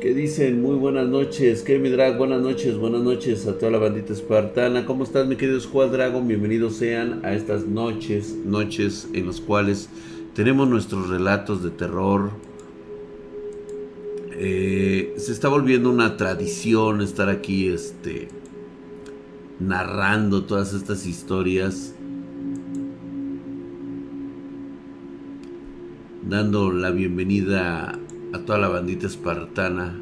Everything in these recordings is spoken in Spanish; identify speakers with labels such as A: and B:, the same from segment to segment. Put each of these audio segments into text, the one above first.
A: ¿Qué dicen? Muy buenas noches. mi Drag, buenas noches, buenas noches a toda la bandita espartana. ¿Cómo estás, mi querido Squad Dragon? Bienvenidos sean a estas noches, noches en las cuales tenemos nuestros relatos de terror. Eh, se está volviendo una tradición estar aquí, este, narrando todas estas historias. Dando la bienvenida a toda la bandita espartana.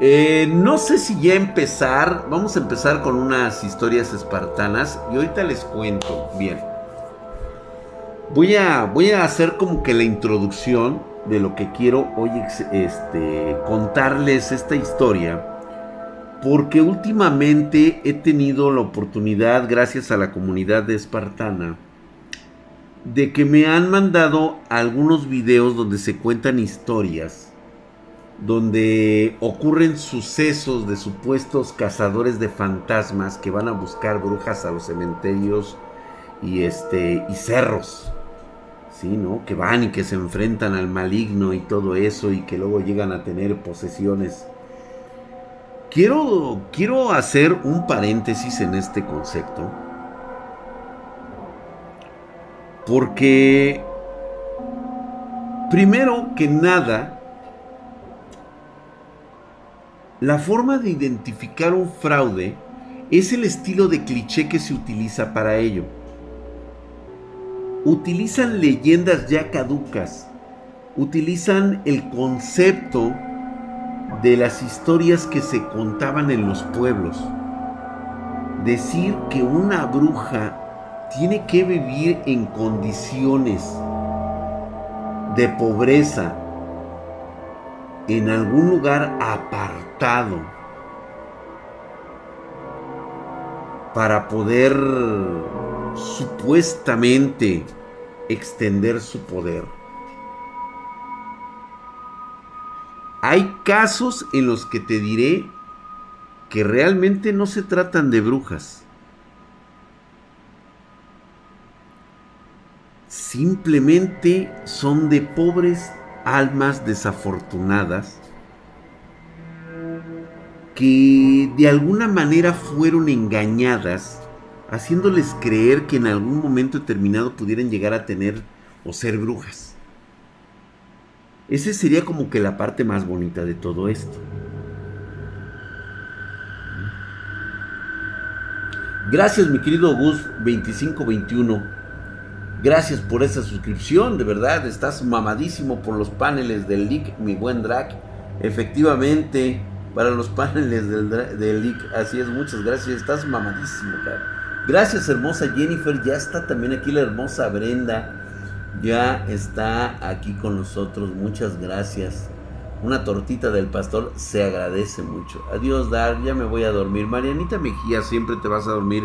A: Eh, no sé si ya empezar. Vamos a empezar con unas historias espartanas. Y ahorita les cuento. Bien. Voy a, voy a hacer como que la introducción de lo que quiero hoy este, contarles esta historia. Porque últimamente he tenido la oportunidad, gracias a la comunidad de Espartana, de que me han mandado algunos videos donde se cuentan historias, donde ocurren sucesos de supuestos cazadores de fantasmas que van a buscar brujas a los cementerios y este y cerros. Sí, ¿no? Que van y que se enfrentan al maligno y todo eso y que luego llegan a tener posesiones. Quiero quiero hacer un paréntesis en este concepto porque, primero que nada, la forma de identificar un fraude es el estilo de cliché que se utiliza para ello. Utilizan leyendas ya caducas, utilizan el concepto de las historias que se contaban en los pueblos. Decir que una bruja tiene que vivir en condiciones de pobreza en algún lugar apartado para poder supuestamente extender su poder. Hay casos en los que te diré que realmente no se tratan de brujas simplemente son de pobres almas desafortunadas que de alguna manera fueron engañadas, haciéndoles creer que en algún momento determinado pudieran llegar a tener o ser brujas. Esa sería como que la parte más bonita de todo esto. Gracias mi querido Gus 2521 Gracias por esa suscripción, de verdad, estás mamadísimo por los paneles del leak, mi buen Drac. Efectivamente, para los paneles del, del leak, así es, muchas gracias, estás mamadísimo, cara. Gracias, hermosa Jennifer, ya está también aquí la hermosa Brenda, ya está aquí con nosotros, muchas gracias. Una tortita del pastor se agradece mucho. Adiós, Dar, ya me voy a dormir. Marianita Mejía, siempre te vas a dormir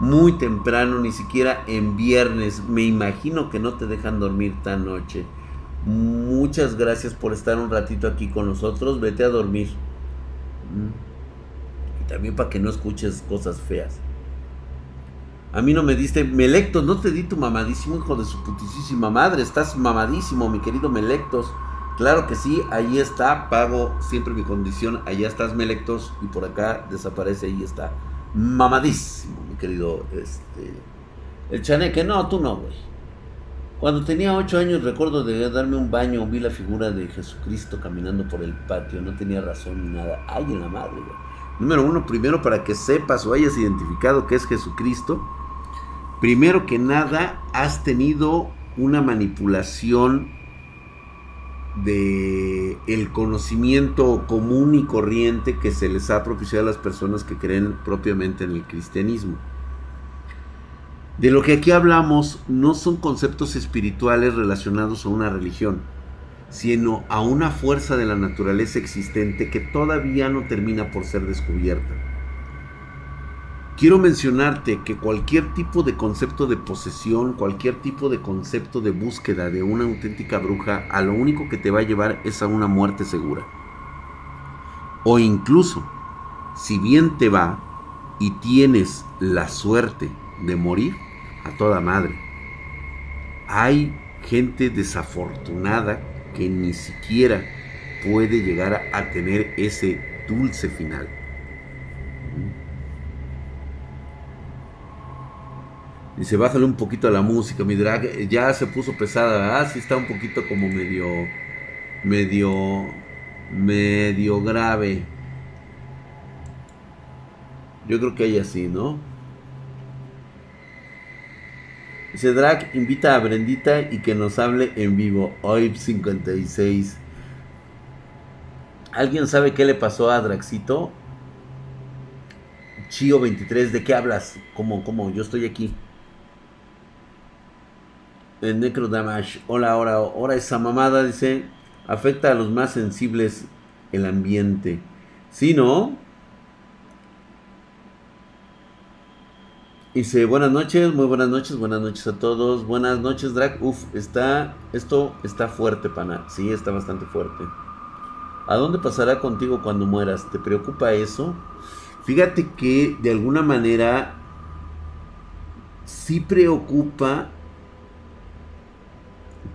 A: muy temprano, ni siquiera en viernes. Me imagino que no te dejan dormir tan noche. Muchas gracias por estar un ratito aquí con nosotros. Vete a dormir. Y también para que no escuches cosas feas. A mí no me diste, Melectos, no te di tu mamadísimo hijo de su putísima madre. Estás mamadísimo, mi querido Melectos. Claro que sí, ahí está, pago siempre mi condición. Allá estás, Melectos, y por acá desaparece, ahí está mamadísimo, querido este, el chaneque. No, tú no, güey. Cuando tenía ocho años recuerdo de darme un baño, vi la figura de Jesucristo caminando por el patio, no tenía razón ni nada. Ay, en la madre, güey. Número uno, primero para que sepas o hayas identificado que es Jesucristo, primero que nada has tenido una manipulación de el conocimiento común y corriente que se les ha propiciado a las personas que creen propiamente en el cristianismo. De lo que aquí hablamos no son conceptos espirituales relacionados a una religión, sino a una fuerza de la naturaleza existente que todavía no termina por ser descubierta. Quiero mencionarte que cualquier tipo de concepto de posesión, cualquier tipo de concepto de búsqueda de una auténtica bruja, a lo único que te va a llevar es a una muerte segura. O incluso, si bien te va y tienes la suerte de morir, a toda madre. Hay gente desafortunada que ni siquiera puede llegar a tener ese dulce final. Dice, bájale un poquito a la música, mi drag. Ya se puso pesada, ah, sí está un poquito como medio, medio, medio grave. Yo creo que hay así, ¿no? Dice Drag, invita a Brendita y que nos hable en vivo. Hoy 56. ¿Alguien sabe qué le pasó a Draxito? Chio 23, ¿de qué hablas? ¿Cómo, cómo? Yo estoy aquí. El Necro Damage. Hola, ahora, ahora esa mamada dice, afecta a los más sensibles el ambiente. ¿Sí, no? Dice, buenas noches, muy buenas noches, buenas noches a todos. Buenas noches, Drag. Uf, está, esto está fuerte, pana. Sí, está bastante fuerte. ¿A dónde pasará contigo cuando mueras? ¿Te preocupa eso? Fíjate que de alguna manera sí preocupa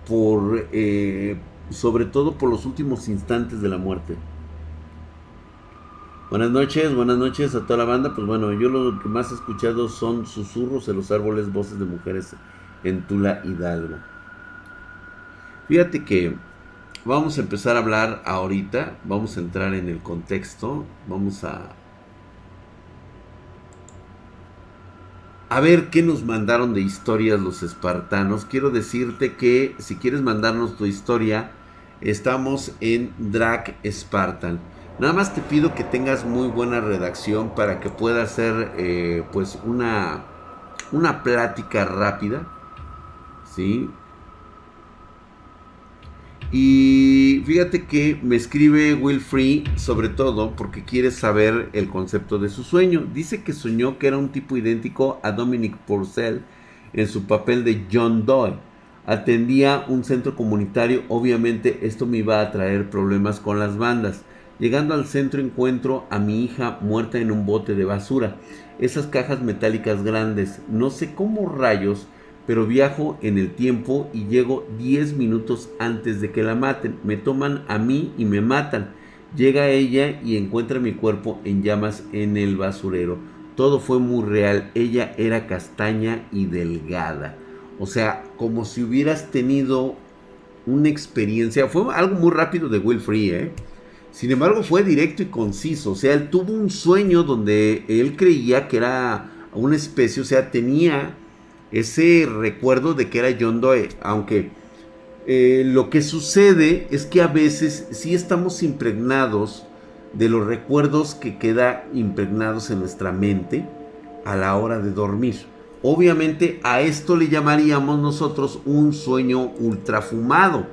A: por, eh, sobre todo por los últimos instantes de la muerte. Buenas noches, buenas noches a toda la banda. Pues bueno, yo lo que más he escuchado son susurros en los árboles, voces de mujeres en Tula Hidalgo. Fíjate que Vamos a empezar a hablar ahorita, vamos a entrar en el contexto, vamos a... A ver qué nos mandaron de historias los espartanos. Quiero decirte que si quieres mandarnos tu historia, estamos en Drag Spartan. Nada más te pido que tengas muy buena redacción para que pueda hacer eh, pues una, una plática rápida. ¿Sí? Y fíjate que me escribe Will Free sobre todo porque quiere saber el concepto de su sueño. Dice que soñó que era un tipo idéntico a Dominic Purcell en su papel de John Doe. Atendía un centro comunitario, obviamente esto me iba a traer problemas con las bandas. Llegando al centro encuentro a mi hija muerta en un bote de basura. Esas cajas metálicas grandes, no sé cómo rayos pero viajo en el tiempo y llego 10 minutos antes de que la maten. Me toman a mí y me matan. Llega ella y encuentra mi cuerpo en llamas en el basurero. Todo fue muy real. Ella era castaña y delgada. O sea, como si hubieras tenido una experiencia. Fue algo muy rápido de Will Free, ¿eh? Sin embargo, fue directo y conciso. O sea, él tuvo un sueño donde él creía que era una especie, o sea, tenía ese recuerdo de que era John Doe, aunque eh, lo que sucede es que a veces sí estamos impregnados de los recuerdos que quedan impregnados en nuestra mente a la hora de dormir. Obviamente a esto le llamaríamos nosotros un sueño ultrafumado.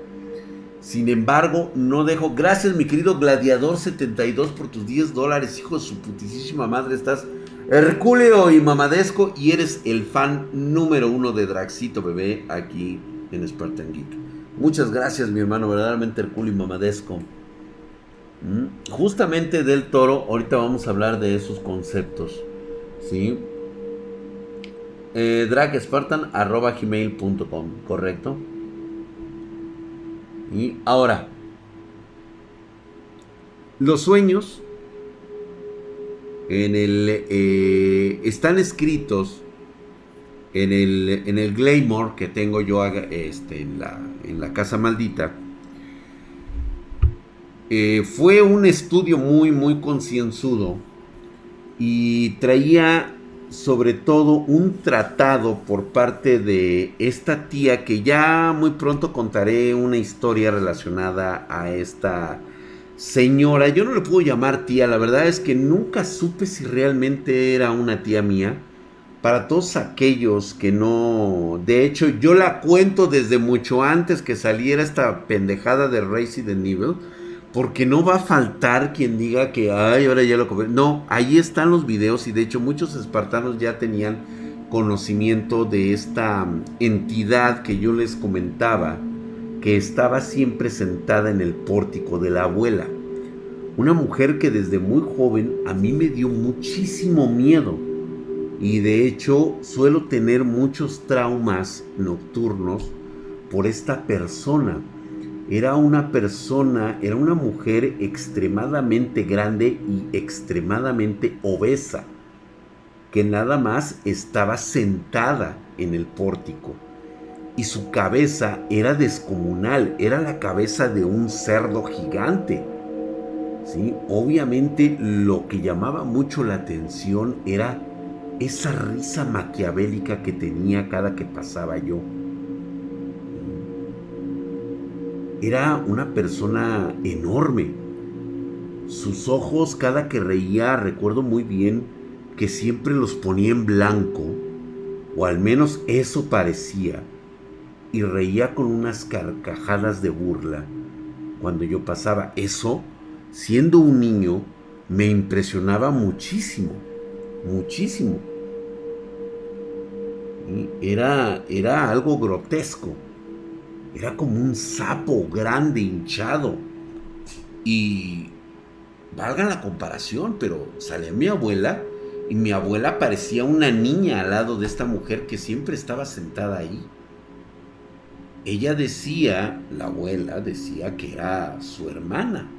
A: Sin embargo, no dejo. Gracias, mi querido Gladiador 72 por tus 10 dólares, hijo de su putísima madre. Estás Herculeo y Mamadesco y eres el fan número uno de Draxito Bebé aquí en Spartan Geek. Muchas gracias mi hermano, verdaderamente Herculeo y Mamadesco. Mm, justamente del toro, ahorita vamos a hablar de esos conceptos. ¿Sí? Eh, dragspartan.gmail.com, ¿correcto? Y ahora, los sueños en el, eh, están escritos en el, en el Glamour que tengo yo este, en, la, en la casa maldita. Eh, fue un estudio muy, muy concienzudo y traía sobre todo un tratado por parte de esta tía que ya muy pronto contaré una historia relacionada a esta señora, yo no le puedo llamar tía, la verdad es que nunca supe si realmente era una tía mía. Para todos aquellos que no, de hecho yo la cuento desde mucho antes que saliera esta pendejada de Resident Evil, porque no va a faltar quien diga que, ay, ahora ya lo compré. No, ahí están los videos y de hecho muchos espartanos ya tenían conocimiento de esta entidad que yo les comentaba que estaba siempre sentada en el pórtico de la abuela. Una mujer que desde muy joven a mí me dio muchísimo miedo. Y de hecho suelo tener muchos traumas nocturnos por esta persona. era una persona, era una mujer extremadamente grande y extremadamente obesa, que nada más estaba sentada en el pórtico. Y su cabeza era descomunal, era la cabeza de un cerdo gigante. Obviamente lo que llamaba mucho la atención era esa risa maquiavélica que tenía cada que pasaba yo. Era una persona enorme. Sus ojos cada que reía, recuerdo muy bien que siempre los ponía en blanco, o al menos eso parecía, y reía con unas carcajadas de burla. Cuando yo pasaba eso, siendo un niño, me impresionaba muchísimo muchísimo. Era, era algo grotesco. Era como un sapo grande, hinchado. Y valga la comparación, pero salía mi abuela y mi abuela parecía una niña al lado de esta mujer que siempre estaba sentada ahí. Ella decía, la abuela decía que era su hermana.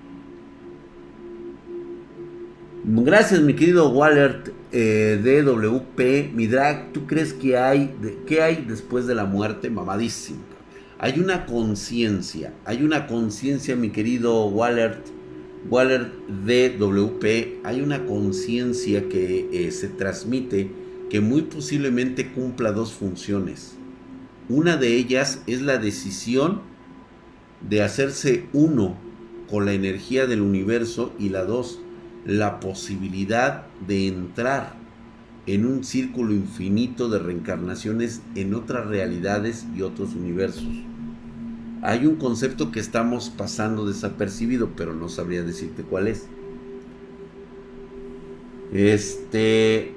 A: Gracias, mi querido Waller eh, DWP. Mi drag, ¿tú crees que hay, qué hay después de la muerte? Mamadísimo. Hay una conciencia, hay una conciencia, mi querido Waller, Waller DWP. Hay una conciencia que eh, se transmite que muy posiblemente cumpla dos funciones. Una de ellas es la decisión de hacerse uno con la energía del universo y la dos, la posibilidad de entrar en un círculo infinito de reencarnaciones en otras realidades y otros universos. Hay un concepto que estamos pasando desapercibido, pero no sabría decirte cuál es. Este.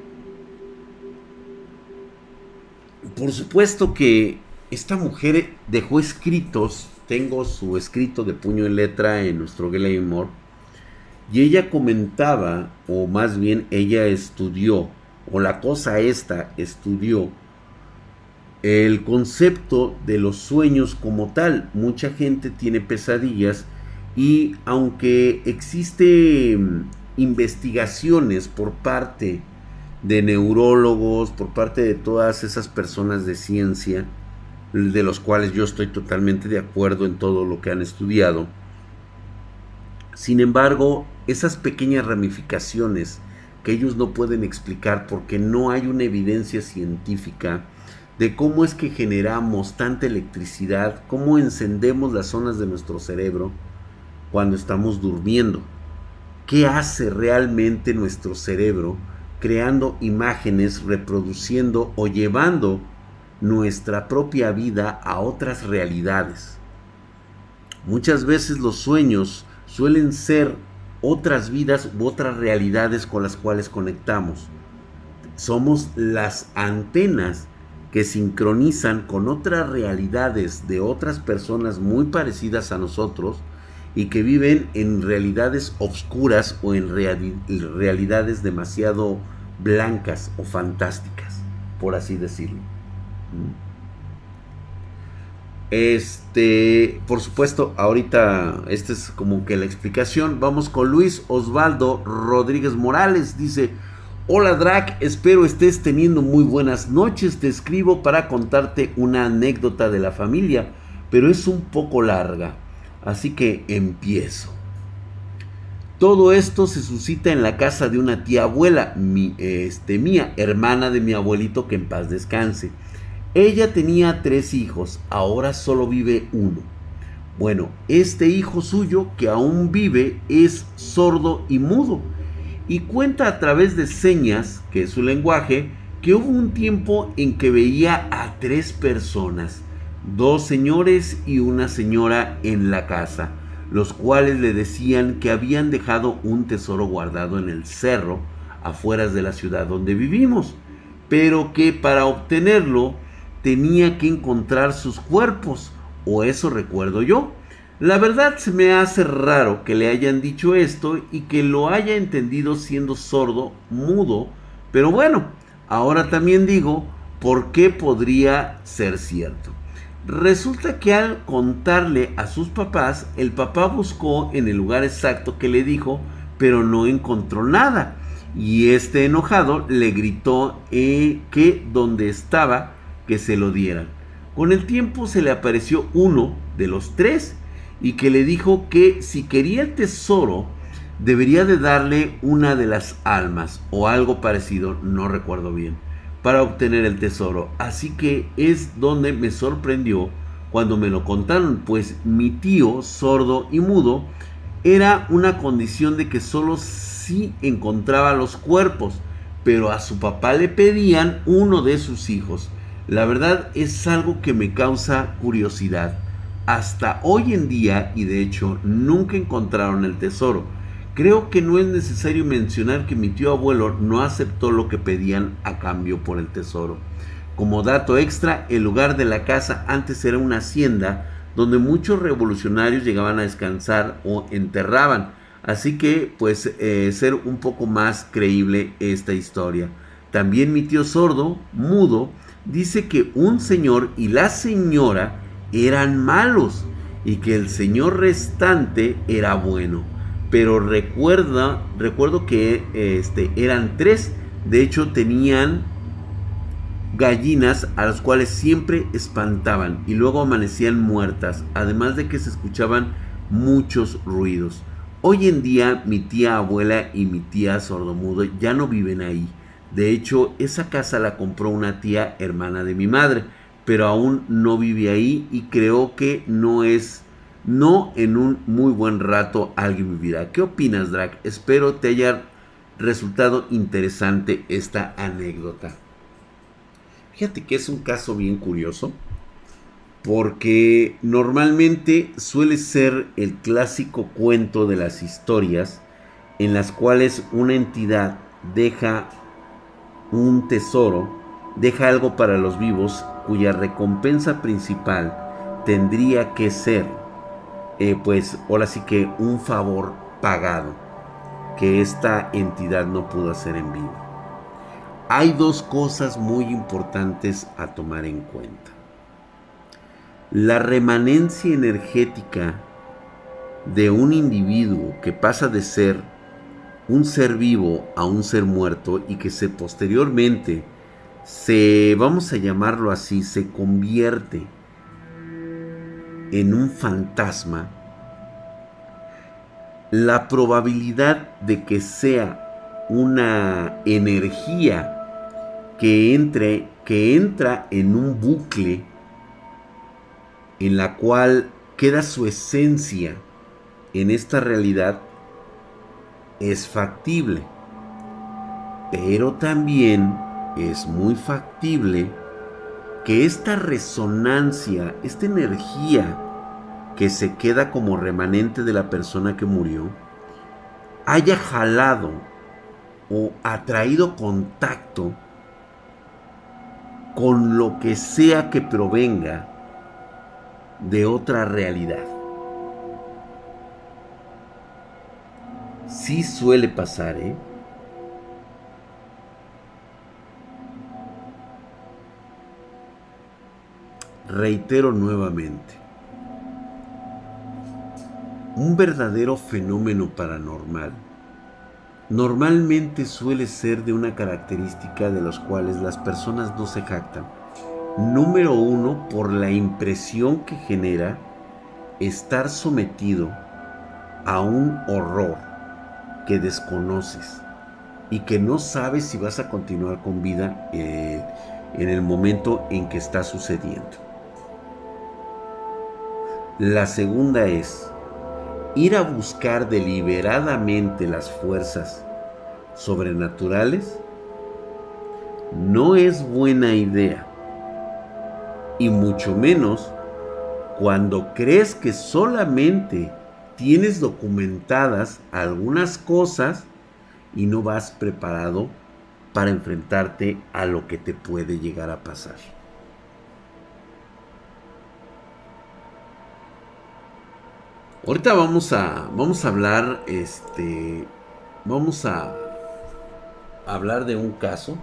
A: Por supuesto que esta mujer dejó escritos. Tengo su escrito de puño y letra en nuestro More y ella comentaba, o más bien ella estudió, o la cosa esta estudió, el concepto de los sueños como tal. Mucha gente tiene pesadillas y aunque existe mm, investigaciones por parte de neurólogos, por parte de todas esas personas de ciencia, de los cuales yo estoy totalmente de acuerdo en todo lo que han estudiado, sin embargo, esas pequeñas ramificaciones que ellos no pueden explicar porque no hay una evidencia científica de cómo es que generamos tanta electricidad, cómo encendemos las zonas de nuestro cerebro cuando estamos durmiendo. ¿Qué hace realmente nuestro cerebro creando imágenes, reproduciendo o llevando nuestra propia vida a otras realidades? Muchas veces los sueños suelen ser otras vidas u otras realidades con las cuales conectamos. Somos las antenas que sincronizan con otras realidades de otras personas muy parecidas a nosotros y que viven en realidades oscuras o en realidades demasiado blancas o fantásticas, por así decirlo. Este, por supuesto, ahorita esta es como que la explicación. Vamos con Luis Osvaldo Rodríguez Morales. Dice, hola Drac, espero estés teniendo muy buenas noches. Te escribo para contarte una anécdota de la familia, pero es un poco larga. Así que empiezo. Todo esto se suscita en la casa de una tía abuela, mi, este, mía, hermana de mi abuelito, que en paz descanse. Ella tenía tres hijos, ahora solo vive uno. Bueno, este hijo suyo que aún vive es sordo y mudo y cuenta a través de señas, que es su lenguaje, que hubo un tiempo en que veía a tres personas, dos señores y una señora en la casa, los cuales le decían que habían dejado un tesoro guardado en el cerro afuera de la ciudad donde vivimos, pero que para obtenerlo tenía que encontrar sus cuerpos, o eso recuerdo yo. La verdad se me hace raro que le hayan dicho esto y que lo haya entendido siendo sordo, mudo, pero bueno, ahora también digo, ¿por qué podría ser cierto? Resulta que al contarle a sus papás, el papá buscó en el lugar exacto que le dijo, pero no encontró nada. Y este enojado le gritó eh, que donde estaba, que se lo dieran. Con el tiempo se le apareció uno de los tres y que le dijo que si quería el tesoro, debería de darle una de las almas o algo parecido, no recuerdo bien, para obtener el tesoro. Así que es donde me sorprendió cuando me lo contaron, pues mi tío, sordo y mudo, era una condición de que solo si encontraba los cuerpos, pero a su papá le pedían uno de sus hijos. La verdad es algo que me causa curiosidad. Hasta hoy en día, y de hecho nunca encontraron el tesoro. Creo que no es necesario mencionar que mi tío abuelo no aceptó lo que pedían a cambio por el tesoro. Como dato extra, el lugar de la casa antes era una hacienda donde muchos revolucionarios llegaban a descansar o enterraban. Así que, pues, eh, ser un poco más creíble esta historia. También mi tío sordo, mudo, dice que un señor y la señora eran malos y que el señor restante era bueno. Pero recuerda, recuerdo que este, eran tres. De hecho, tenían gallinas a las cuales siempre espantaban y luego amanecían muertas, además de que se escuchaban muchos ruidos. Hoy en día mi tía abuela y mi tía sordomudo ya no viven ahí de hecho, esa casa la compró una tía hermana de mi madre, pero aún no vive ahí y creo que no es, no en un muy buen rato alguien vivirá. ¿Qué opinas, Drac? Espero te haya resultado interesante esta anécdota. Fíjate que es un caso bien curioso, porque normalmente suele ser el clásico cuento de las historias en las cuales una entidad deja un tesoro, deja algo para los vivos cuya recompensa principal tendría que ser, eh, pues ahora sí que un favor pagado que esta entidad no pudo hacer en vivo. Hay dos cosas muy importantes a tomar en cuenta. La remanencia energética de un individuo que pasa de ser un ser vivo a un ser muerto y que se posteriormente se, vamos a llamarlo así, se convierte en un fantasma, la probabilidad de que sea una energía que entre, que entra en un bucle en la cual queda su esencia en esta realidad es factible, pero también es muy factible que esta resonancia, esta energía que se queda como remanente de la persona que murió, haya jalado o atraído contacto con lo que sea que provenga de otra realidad. Sí suele pasar, ¿eh? Reitero nuevamente, un verdadero fenómeno paranormal normalmente suele ser de una característica de los cuales las personas no se jactan. Número uno, por la impresión que genera estar sometido a un horror que desconoces y que no sabes si vas a continuar con vida eh, en el momento en que está sucediendo. La segunda es ir a buscar deliberadamente las fuerzas sobrenaturales. No es buena idea. Y mucho menos cuando crees que solamente tienes documentadas algunas cosas y no vas preparado para enfrentarte a lo que te puede llegar a pasar. Ahorita vamos a vamos a hablar este vamos a hablar de un caso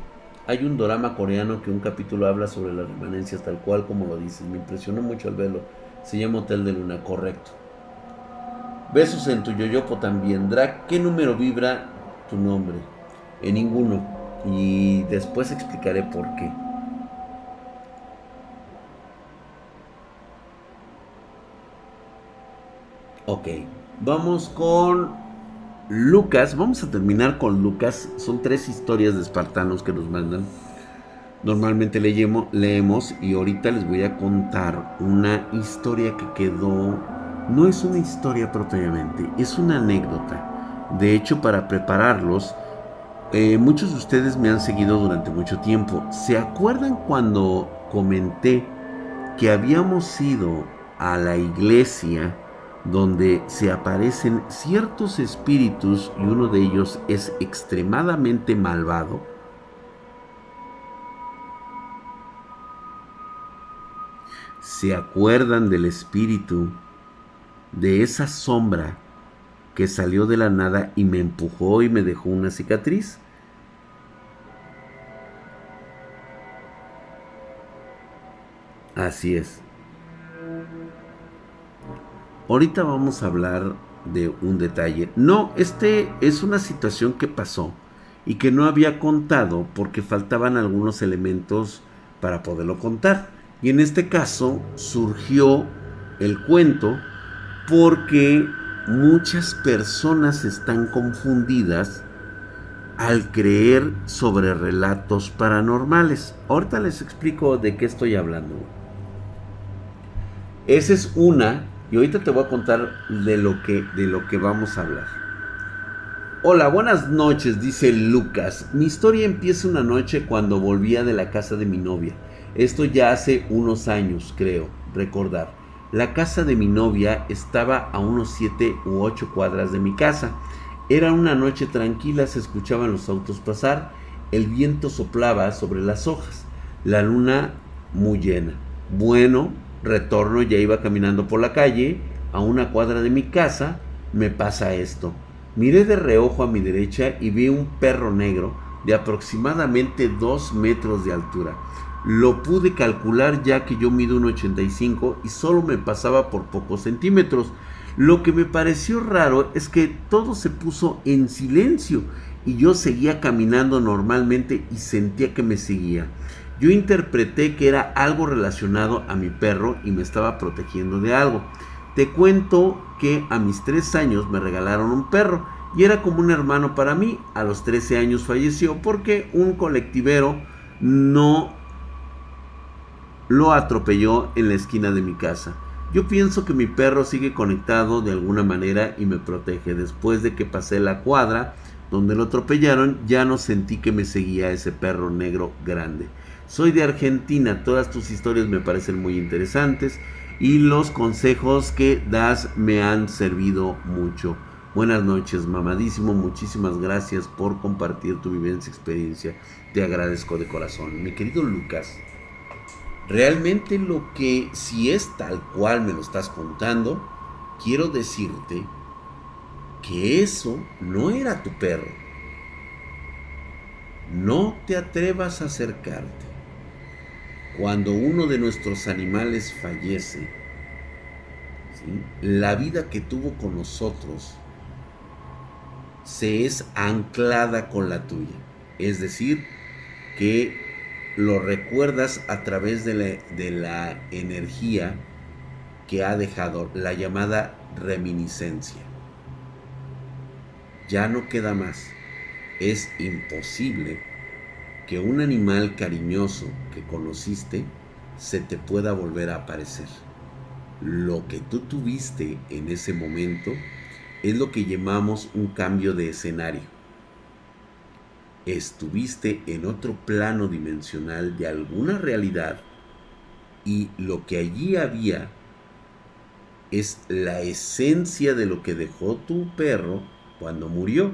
A: Hay un drama coreano que un capítulo habla sobre las remanencias, tal cual como lo dices. Me impresionó mucho al verlo. Se llama Hotel de Luna, correcto. Besos en tu yoyopo también. Drag, ¿qué número vibra tu nombre? En ninguno. Y después explicaré por qué. Ok, vamos con Lucas. Vamos a terminar con Lucas. Son tres historias de espartanos que nos mandan. Normalmente leemos, leemos y ahorita les voy a contar una historia que quedó. No es una historia propiamente, es una anécdota. De hecho, para prepararlos, eh, muchos de ustedes me han seguido durante mucho tiempo. ¿Se acuerdan cuando comenté que habíamos ido a la iglesia? donde se aparecen ciertos espíritus y uno de ellos es extremadamente malvado, se acuerdan del espíritu de esa sombra que salió de la nada y me empujó y me dejó una cicatriz. Así es. Ahorita vamos a hablar de un detalle. No, este es una situación que pasó y que no había contado porque faltaban algunos elementos para poderlo contar. Y en este caso surgió el cuento porque muchas personas están confundidas al creer sobre relatos paranormales. Ahorita les explico de qué estoy hablando. Esa es una y ahorita te voy a contar de lo que, de lo que vamos a hablar. Hola, buenas noches, dice Lucas. Mi historia empieza una noche cuando volvía de la casa de mi novia. Esto ya hace unos años, creo, recordar. La casa de mi novia estaba a unos 7 u 8 cuadras de mi casa. Era una noche tranquila, se escuchaban los autos pasar, el viento soplaba sobre las hojas, la luna muy llena. Bueno, retorno, ya iba caminando por la calle, a una cuadra de mi casa, me pasa esto. Miré de reojo a mi derecha y vi un perro negro de aproximadamente 2 metros de altura. Lo pude calcular ya que yo mido un 85 y solo me pasaba por pocos centímetros. Lo que me pareció raro es que todo se puso en silencio y yo seguía caminando normalmente y sentía que me seguía. Yo interpreté que era algo relacionado a mi perro y me estaba protegiendo de algo. Te cuento que a mis tres años me regalaron un perro y era como un hermano para mí. A los 13 años falleció porque un colectivero no lo atropelló en la esquina de mi casa. Yo pienso que mi perro sigue conectado de alguna manera y me protege. Después de que pasé la cuadra donde lo atropellaron, ya no sentí que me seguía ese perro negro grande. Soy de Argentina, todas tus historias me parecen muy interesantes y los consejos que das me han servido mucho. Buenas noches, mamadísimo. Muchísimas gracias por compartir tu vivencia experiencia. Te agradezco de corazón. Mi querido Lucas, realmente lo que, si es tal cual me lo estás contando, quiero decirte que eso no era tu perro. No te atrevas a acercarte cuando uno de nuestros animales fallece, la vida que tuvo con nosotros se es anclada con la tuya. Es decir, que lo recuerdas a través de la, energía que ha dejado, la llamada reminiscencia. Ya no queda más. Es imposible que un animal cariñoso que conociste se te pueda volver a aparecer. Lo que tú tuviste en ese momento es lo que llamamos un cambio de escenario. Estuviste en otro plano dimensional de alguna realidad y lo que allí había es la esencia de lo que dejó tu perro cuando murió,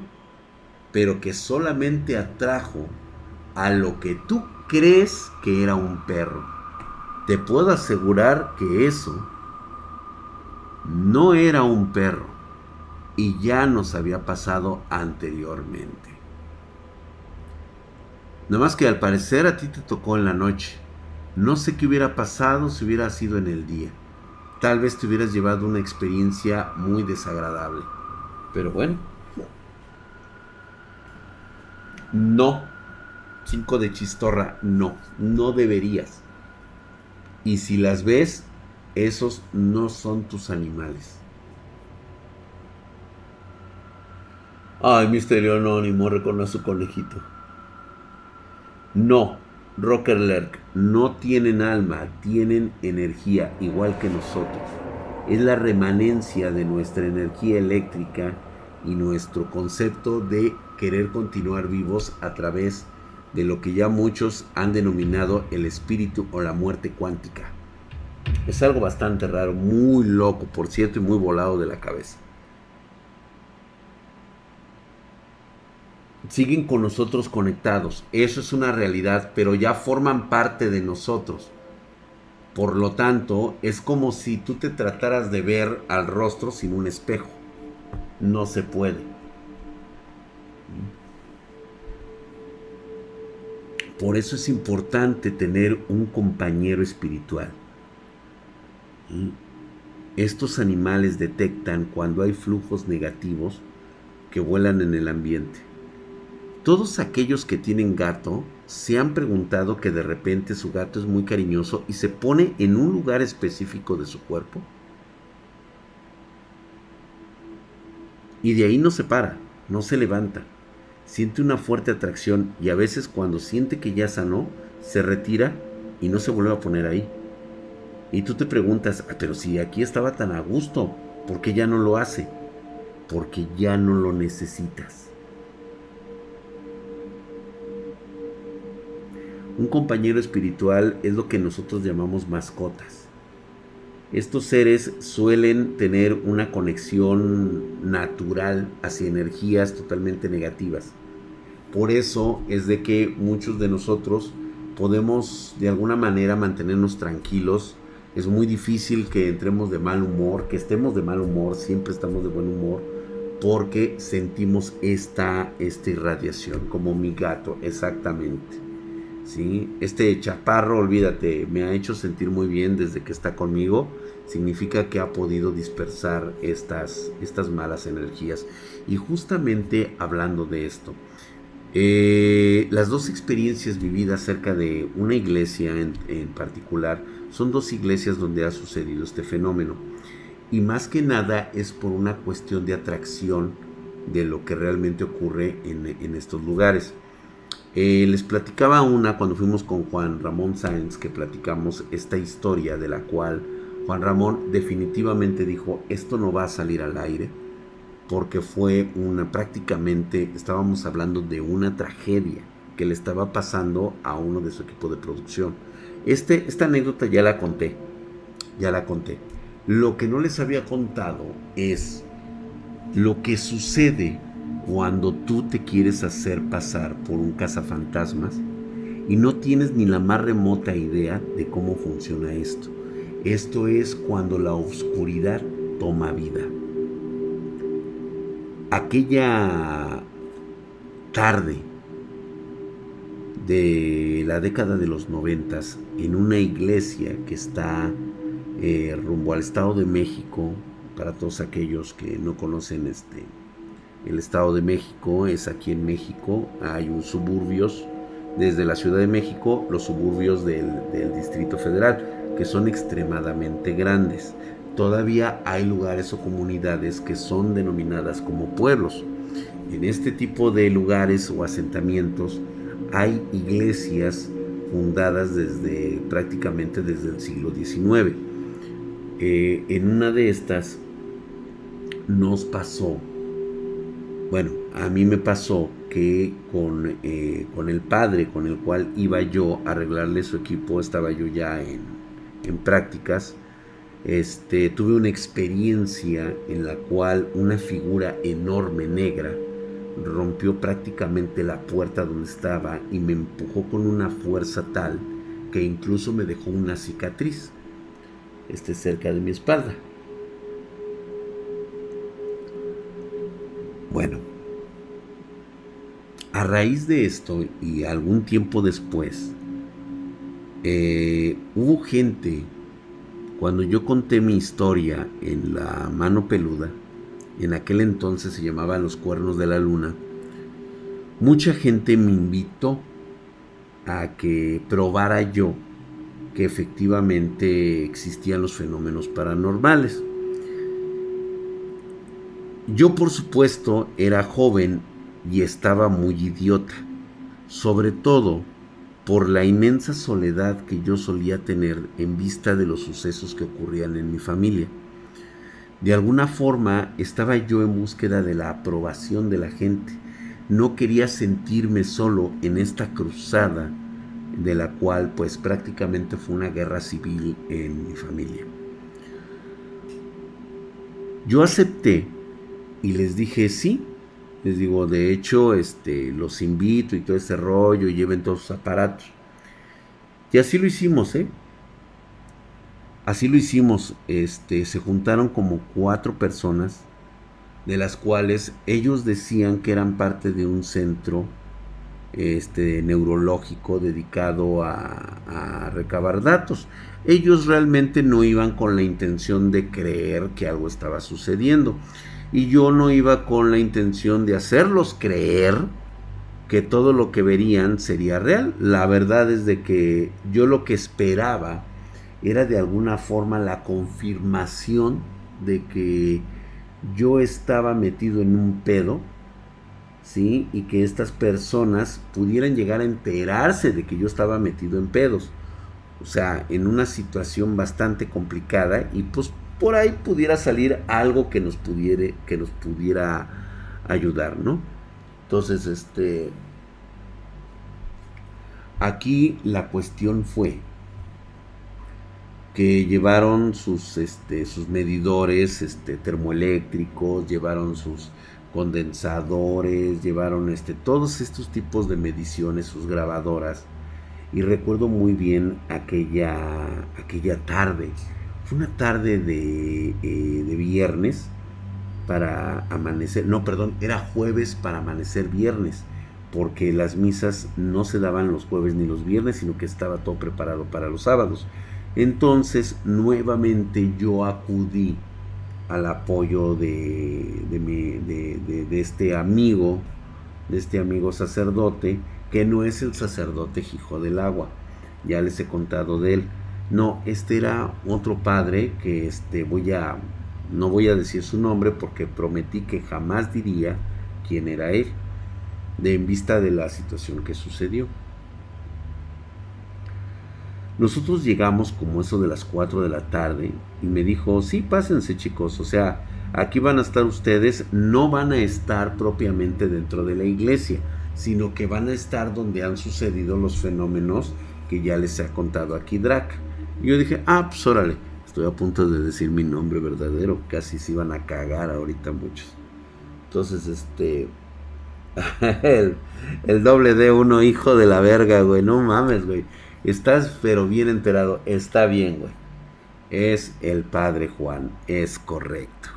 A: pero que solamente atrajo a lo que tú crees que era un perro. Te puedo asegurar que eso no era un perro y ya nos había pasado anteriormente. Nada más que al parecer a ti te tocó en la noche. No sé qué hubiera pasado si hubiera sido en el día. Tal vez te hubieras llevado una experiencia muy desagradable. Pero bueno. No. Cinco de chistorra, no. No deberías. Y si las ves, esos no son tus animales. Ay, Misterio Anónimo, reconoce su conejito. No, Rocker Lerk, no tienen alma, tienen energía, igual que nosotros. Es la remanencia de nuestra energía eléctrica y nuestro concepto de querer continuar vivos a través de lo que ya muchos han denominado el espíritu o la muerte cuántica. Es algo bastante raro, muy loco, por cierto, y muy volado de la cabeza. Siguen con nosotros conectados, eso es una realidad, pero ya forman parte de nosotros. Por lo tanto, es como si tú te trataras de ver al rostro sin un espejo. No se puede. Por eso es importante tener un compañero espiritual. Estos animales detectan cuando hay flujos negativos que vuelan en el ambiente. Todos aquellos que tienen gato se han preguntado que de repente su gato es muy cariñoso y se pone en un lugar específico de su cuerpo. Y de ahí no se para, no se levanta siente una fuerte atracción y a veces cuando siente que ya sanó, se retira y no se vuelve a poner ahí. Y tú te preguntas, ah, pero si aquí estaba tan a gusto, ¿por qué ya no lo hace? Porque ya no lo necesitas. Un compañero espiritual es lo que nosotros llamamos mascotas. Estos seres suelen tener una conexión natural hacia energías totalmente negativas. Por eso es de que muchos de nosotros podemos de alguna manera mantenernos tranquilos. Es muy difícil que entremos de mal humor, que estemos de mal humor, siempre estamos de buen humor, porque sentimos esta, esta irradiación, como mi gato, exactamente. Este chaparro, olvídate, me ha hecho sentir muy bien desde que está conmigo. Significa que ha podido dispersar estas, estas malas energías. Y justamente hablando de esto, eh, las dos experiencias vividas cerca de una iglesia en, particular son dos iglesias donde ha sucedido este fenómeno. Y más que nada es por una cuestión de atracción de lo que realmente ocurre en, estos lugares. Eh, les platicaba una cuando fuimos con Juan Ramón Sáenz que platicamos esta historia de la cual Juan Ramón definitivamente dijo esto no va a salir al aire porque fue una prácticamente, estábamos hablando de una tragedia que le estaba pasando a uno de su equipo de producción. Este, esta anécdota ya la conté, ya la conté. Lo que no les había contado es lo que sucede cuando tú te quieres hacer pasar por un cazafantasmas y no tienes ni la más remota idea de cómo funciona esto. Esto es cuando la oscuridad toma vida aquella tarde de la década de los noventas en una iglesia que está eh, rumbo al Estado de México, para todos aquellos que no conocen este, el Estado de México, es aquí en México, hay un suburbios, desde la Ciudad de México, los suburbios del, Distrito Federal, que son extremadamente grandes todavía hay lugares o comunidades que son denominadas como pueblos. En este tipo de lugares o asentamientos hay iglesias fundadas desde prácticamente desde el siglo XIX. Eh, en una de estas nos pasó, bueno, a mí me pasó que con, eh, con el padre con el cual iba yo a arreglarle su equipo, estaba yo ya en, en prácticas, este, tuve una experiencia en la cual una figura enorme negra rompió prácticamente la puerta donde estaba y me empujó con una fuerza tal que incluso me dejó una cicatriz este, cerca de mi espalda. Bueno, a raíz de esto y algún tiempo después, eh, hubo gente, cuando yo conté mi historia en la mano peluda, en aquel entonces se llamaba Los Cuernos de la Luna, mucha gente me invitó a que probara yo que efectivamente existían los fenómenos paranormales. Yo por supuesto era joven y estaba muy idiota, sobre todo por la inmensa soledad que yo solía tener en vista de los sucesos que ocurrían en mi familia. De alguna forma estaba yo en búsqueda de la aprobación de la gente. No quería sentirme solo en esta cruzada de la cual pues prácticamente fue una guerra civil en mi familia. Yo acepté y les dije sí, les digo, de hecho, este, los invito y todo ese rollo y lleven todos sus aparatos. Y así lo hicimos, ¿eh? Así lo hicimos. Este, se juntaron como cuatro personas, de las cuales ellos decían que eran parte de un centro este, neurológico dedicado a, a recabar datos. Ellos realmente no iban con la intención de creer que algo estaba sucediendo y yo no iba con la intención de hacerlos creer que todo lo que verían sería real. La verdad es de que yo lo que esperaba era de alguna forma la confirmación de que yo estaba metido en un pedo, ¿sí? Y que estas personas pudieran llegar a enterarse de que yo estaba metido en pedos. O sea, en una situación bastante complicada y pues por ahí pudiera salir algo que nos pudiera, que nos pudiera ayudar, ¿no? Entonces, este, aquí la cuestión fue que llevaron sus, este, sus medidores este, termoeléctricos, llevaron sus condensadores, llevaron este, todos estos tipos de mediciones, sus grabadoras. Y recuerdo muy bien aquella, aquella tarde una tarde de, eh, de viernes para amanecer, no, perdón, era jueves para amanecer viernes, porque las misas no se daban los jueves ni los viernes, sino que estaba todo preparado para los sábados. Entonces, nuevamente yo acudí al apoyo de, de, mi, de, de, este amigo, de este amigo sacerdote, que no es el sacerdote Hijo del Agua, ya les he contado de él. No, este era otro padre que este voy a no voy a decir su nombre porque prometí que jamás diría quién era él, de en vista de la situación que sucedió. Nosotros llegamos como eso de las 4 de la tarde y me dijo, sí, pásense chicos, o sea, aquí van a estar ustedes, no van a estar propiamente dentro de la iglesia, sino que van a estar donde han sucedido los fenómenos que ya les ha contado aquí Drac. Y yo dije, ah, pues órale, estoy a punto de decir mi nombre verdadero, casi se iban a cagar ahorita muchos. Entonces, este, el, el doble D uno, hijo de la verga, güey, no mames, güey. Estás pero bien enterado, está bien, güey. Es el padre Juan, es correcto.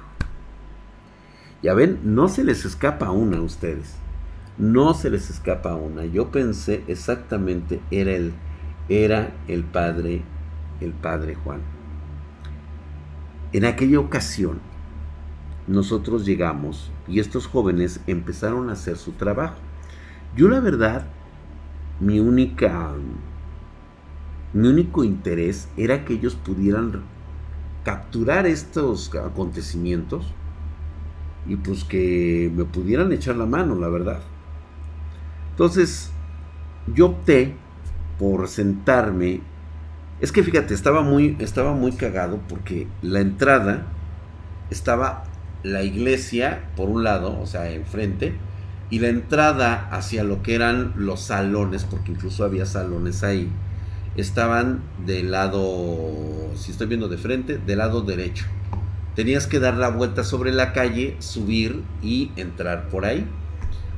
A: Ya ven, no se les escapa una a ustedes. No se les escapa una. Yo pensé exactamente, era el, era el padre el padre Juan. En aquella ocasión, nosotros llegamos y estos jóvenes empezaron a hacer su trabajo. Yo la verdad, mi única, mi único interés era que ellos pudieran capturar estos acontecimientos y pues que me pudieran echar la mano, la verdad. Entonces, yo opté por sentarme es que fíjate, estaba muy, estaba muy cagado porque la entrada estaba la iglesia por un lado, o sea, enfrente, y la entrada hacia lo que eran los salones, porque incluso había salones ahí, estaban del lado, si estoy viendo de frente, del lado derecho. Tenías que dar la vuelta sobre la calle, subir y entrar por ahí.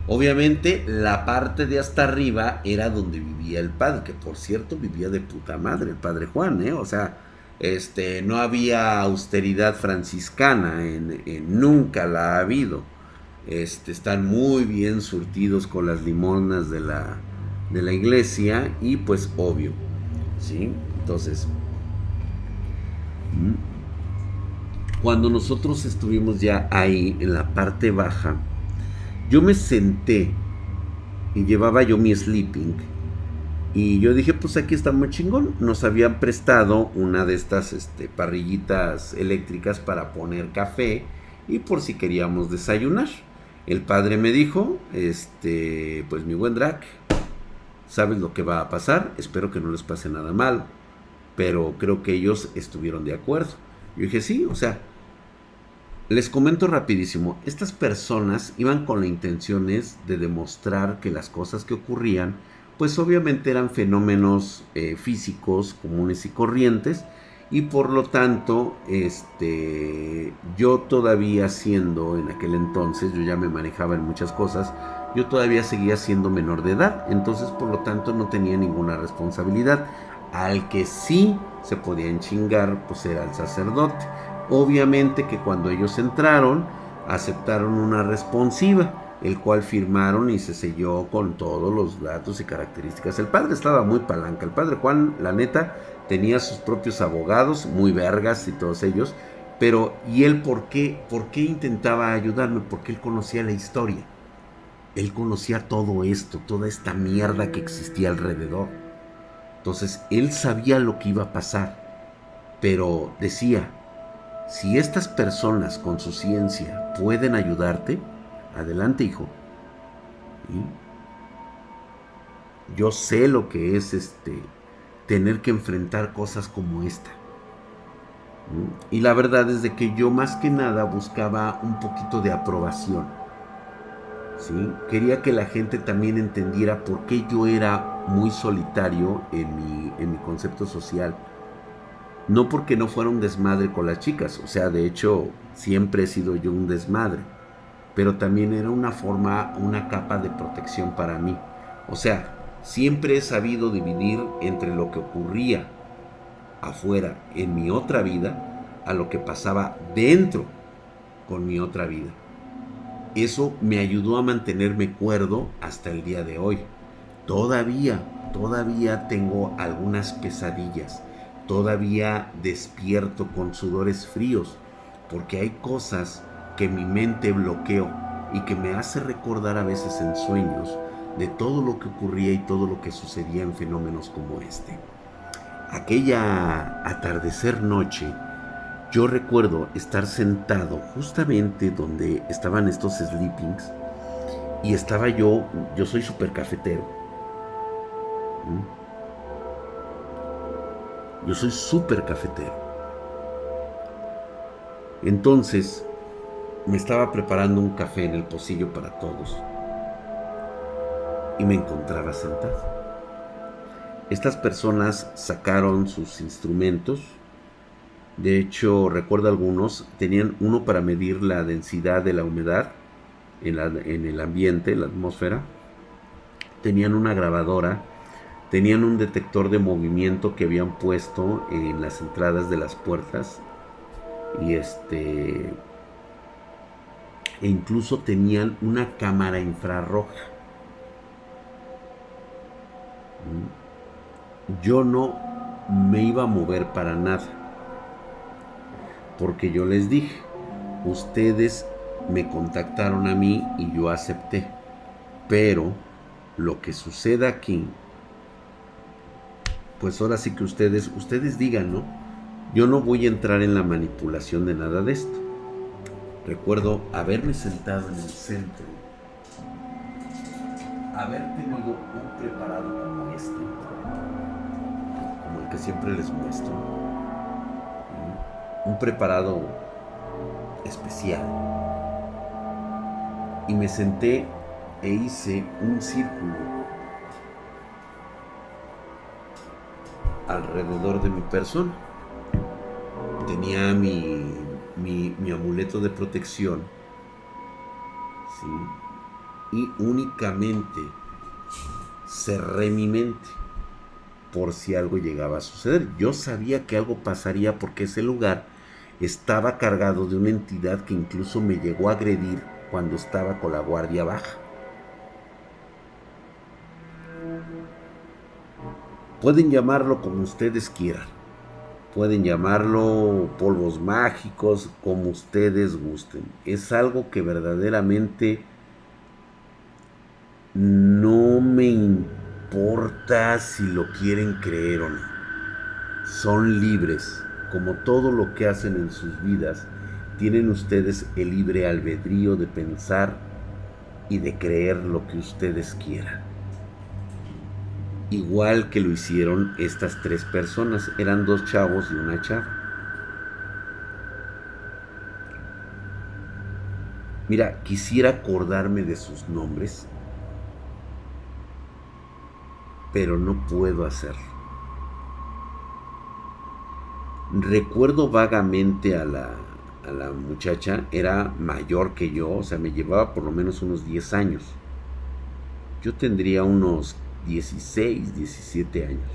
A: Obviamente la parte de hasta arriba era donde vivía el padre, que por cierto vivía de puta madre el padre Juan, ¿eh? O sea, este, no había austeridad franciscana, en, nunca la ha habido. Este, están muy bien surtidos con las limonas de la, de la iglesia y pues obvio, ¿sí? Entonces, cuando nosotros estuvimos ya ahí en la parte baja, yo me senté y llevaba yo mi sleeping y yo dije, pues aquí está muy chingón. Nos habían prestado una de estas este, parrillitas eléctricas para poner café y por si queríamos desayunar. El padre me dijo, este, pues mi buen Drac, sabes lo que va a pasar, espero que no les pase nada mal, pero creo que ellos estuvieron de acuerdo. Yo dije, sí, o sea, les comento rapidísimo, estas personas iban con la intención de demostrar que las cosas que ocurrían, pues obviamente eran fenómenos eh, físicos comunes y corrientes, y por lo tanto, este, yo todavía siendo en aquel entonces, yo ya me manejaba en muchas cosas, yo todavía seguía siendo menor de edad, entonces por lo tanto no tenía ninguna responsabilidad. Al que sí se podían chingar, pues era el sacerdote. Obviamente que cuando ellos entraron, aceptaron una responsiva el cual firmaron y se selló con todos los datos y características. El padre estaba muy palanca, el padre Juan, la neta, tenía sus propios abogados, muy vergas y todos ellos, pero ¿y él por qué, por qué intentaba ayudarme? Porque él conocía la historia. Él conocía todo esto, toda esta mierda que existía alrededor. Entonces, él sabía lo que iba a pasar, pero decía, si estas personas con su ciencia pueden ayudarte, Adelante, hijo. Yo sé lo que es este tener que enfrentar cosas como esta. Y la verdad es de que yo más que nada buscaba un poquito de aprobación. Quería que la gente también entendiera por qué yo era muy solitario en mi, en mi concepto social. No porque no fuera un desmadre con las chicas, o sea, de hecho siempre he sido yo un desmadre pero también era una forma, una capa de protección para mí. O sea, siempre he sabido dividir entre lo que ocurría afuera en mi otra vida a lo que pasaba dentro con mi otra vida. Eso me ayudó a mantenerme cuerdo hasta el día de hoy. Todavía, todavía tengo algunas pesadillas. Todavía despierto con sudores fríos. Porque hay cosas que mi mente bloqueó y que me hace recordar a veces en sueños de todo lo que ocurría y todo lo que sucedía en fenómenos como este. Aquella atardecer noche, yo recuerdo estar sentado justamente donde estaban estos sleepings y estaba yo, yo soy súper cafetero. Yo soy súper cafetero. Entonces, me estaba preparando un café en el pocillo para todos y me encontraba sentado. Estas personas sacaron sus instrumentos. De hecho, recuerdo algunos, tenían uno para medir la densidad de la humedad en, en el ambiente, en la atmósfera. Tenían una grabadora. Tenían un detector de movimiento que habían puesto en las entradas de las puertas. Y este e incluso tenían una cámara infrarroja. Yo no me iba a mover para nada, porque yo les dije, ustedes me contactaron a mí y yo acepté, pero lo que suceda aquí, pues ahora sí que ustedes, ustedes digan, ¿no? Yo no voy a entrar en la manipulación de nada de esto. Recuerdo haberme sentado en el centro, haber tenido un preparado como este, como el que siempre les muestro, un preparado especial. Y me senté e hice un círculo alrededor de mi persona. Tenía mi mi, amuleto de protección. Y únicamente cerré mi mente por si algo llegaba a suceder. Yo sabía que algo pasaría porque ese lugar estaba cargado de una entidad que incluso me llegó a agredir cuando estaba con la guardia baja. Pueden llamarlo como ustedes quieran. Pueden llamarlo polvos mágicos, como ustedes gusten. Es algo que verdaderamente no me importa si lo quieren creer o no. Son libres, como todo lo que hacen en sus vidas. Tienen ustedes el libre albedrío de pensar y de creer lo que ustedes quieran. Igual que lo hicieron estas tres personas. Eran dos chavos y una chava. Mira, quisiera acordarme de sus nombres, pero no puedo hacerlo. Recuerdo vagamente a la, a la muchacha, era mayor que yo, o sea, me llevaba por lo menos unos 10 años. Yo tendría unos 16, 17 años.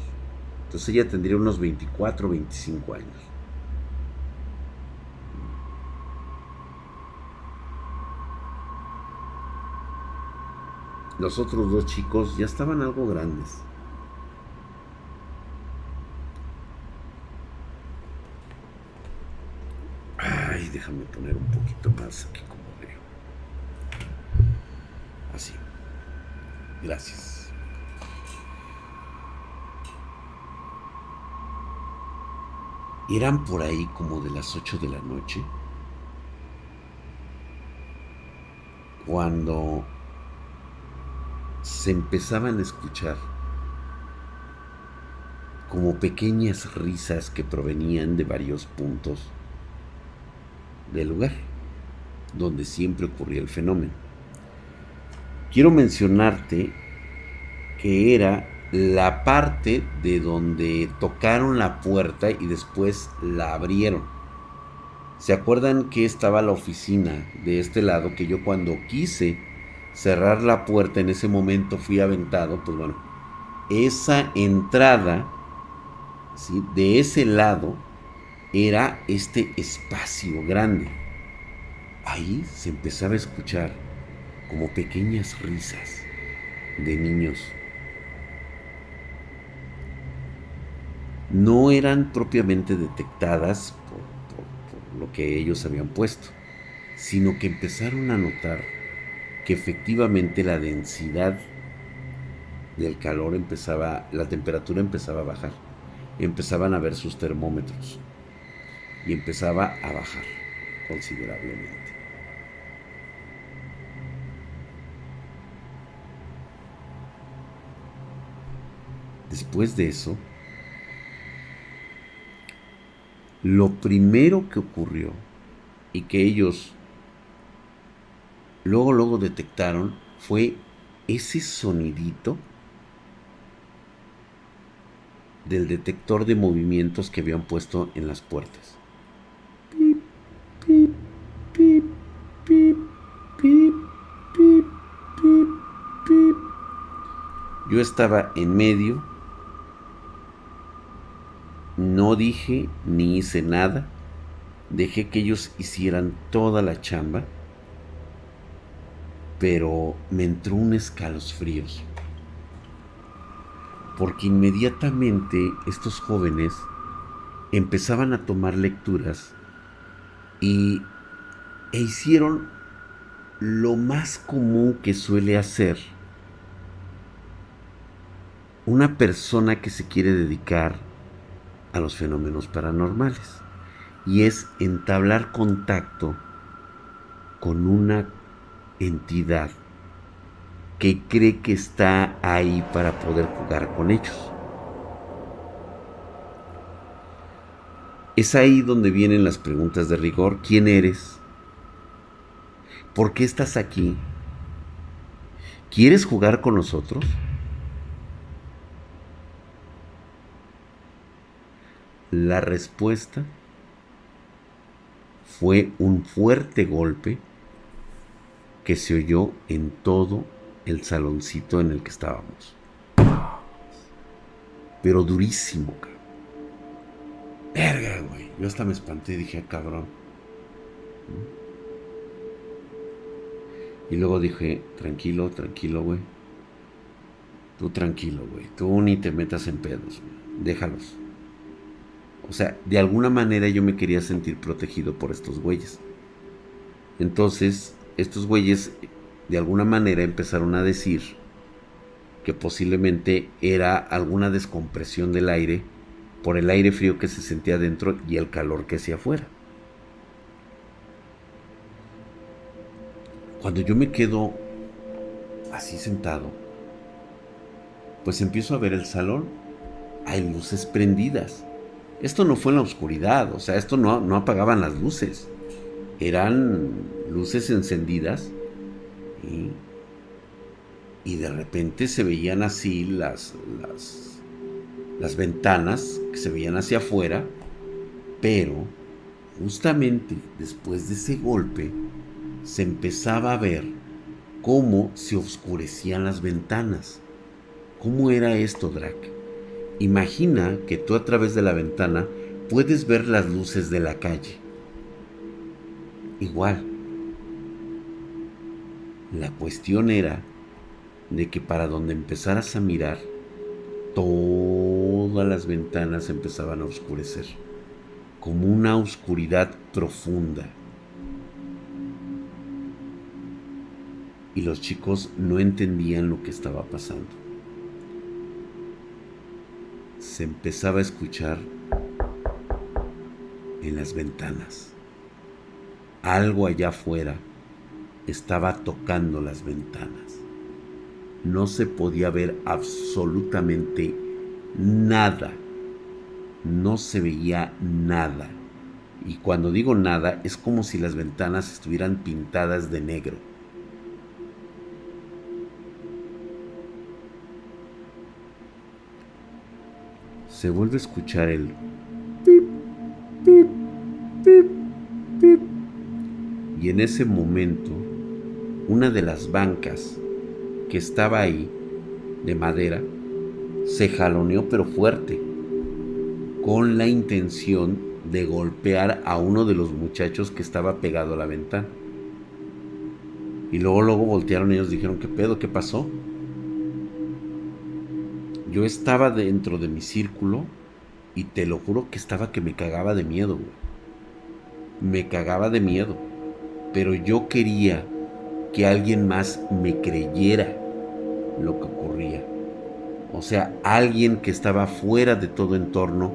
A: Entonces ella tendría unos 24, 25 años. Los otros dos chicos ya estaban algo grandes. déjame poner un poquito más aquí como veo. Así. Gracias. Eran por ahí como de las 8 de la noche. Cuando se empezaban a escuchar como pequeñas risas que provenían de varios puntos del lugar donde siempre ocurría el fenómeno. Quiero mencionarte que era la parte de donde tocaron la puerta y después la abrieron. ¿Se acuerdan que estaba la oficina de este lado? Que yo cuando quise cerrar la puerta en ese momento fui aventado. Pues bueno, esa entrada ¿sí? de ese lado era este espacio grande. Ahí se empezaba a escuchar como pequeñas risas de niños. No eran propiamente detectadas por, lo que ellos habían puesto, sino que empezaron a notar que efectivamente la densidad del calor empezaba, la temperatura empezaba a bajar. Empezaban a ver sus termómetros y empezaba a bajar considerablemente. Después de eso, lo primero que ocurrió y que ellos luego luego detectaron fue ese sonidito del detector de movimientos que habían puesto en las puertas. Yo estaba en medio, no dije ni hice nada, dejé que ellos hicieran toda la chamba, pero me entró un escalofríos, porque inmediatamente estos jóvenes empezaban a tomar lecturas y, e hicieron lo más común que suele hacer una persona que se quiere dedicar a los fenómenos paranormales y es entablar contacto con una entidad que cree que está ahí para poder jugar con ellos. Es ahí donde vienen las preguntas de rigor. ¿Quién eres? ¿Por qué estás aquí? ¿Quieres jugar con nosotros? La respuesta fue un fuerte golpe que se oyó en todo el saloncito en el que estábamos. Pero durísimo, Verga, güey. Yo hasta me espanté y dije, ah, cabrón. Y luego dije, tranquilo, tranquilo, güey. Tú tranquilo, güey. Tú ni te metas en pedos, Déjalos. O sea, de alguna manera yo me quería sentir protegido por estos güeyes. Entonces, estos güeyes de alguna manera empezaron a decir que posiblemente era alguna descompresión del aire por el aire frío que se sentía dentro y el calor que hacía afuera. Cuando yo me quedo así sentado, pues empiezo a ver el salón. Hay luces prendidas. Esto no fue en la oscuridad, o sea, esto no, no apagaban las luces. Eran luces encendidas y, y de repente se veían así las, las, las ventanas que se veían hacia afuera, pero justamente después de ese golpe se empezaba a ver cómo se oscurecían las ventanas. ¿Cómo era esto, Drac? Imagina que tú a través de la ventana puedes ver las luces de la calle. Igual. La cuestión era de que para donde empezaras a mirar, todas las ventanas empezaban a oscurecer, como una oscuridad profunda. Y los chicos no entendían lo que estaba pasando empezaba a escuchar en las ventanas. Algo allá afuera estaba tocando las ventanas. No se podía ver absolutamente nada. No se veía nada. Y cuando digo nada es como si las ventanas estuvieran pintadas de negro. Se vuelve a escuchar el pip, pip, pip, pip. Y en ese momento, una de las bancas que estaba ahí, de madera, se jaloneó pero fuerte, con la intención de golpear a uno de los muchachos que estaba pegado a la ventana. Y luego, luego voltearon ellos dijeron, ¿qué pedo? ¿Qué pasó? Yo estaba dentro de mi círculo y te lo juro que estaba que me cagaba de miedo, Me cagaba de miedo. Pero yo quería que alguien más me creyera lo que ocurría. O sea, alguien que estaba fuera de todo entorno,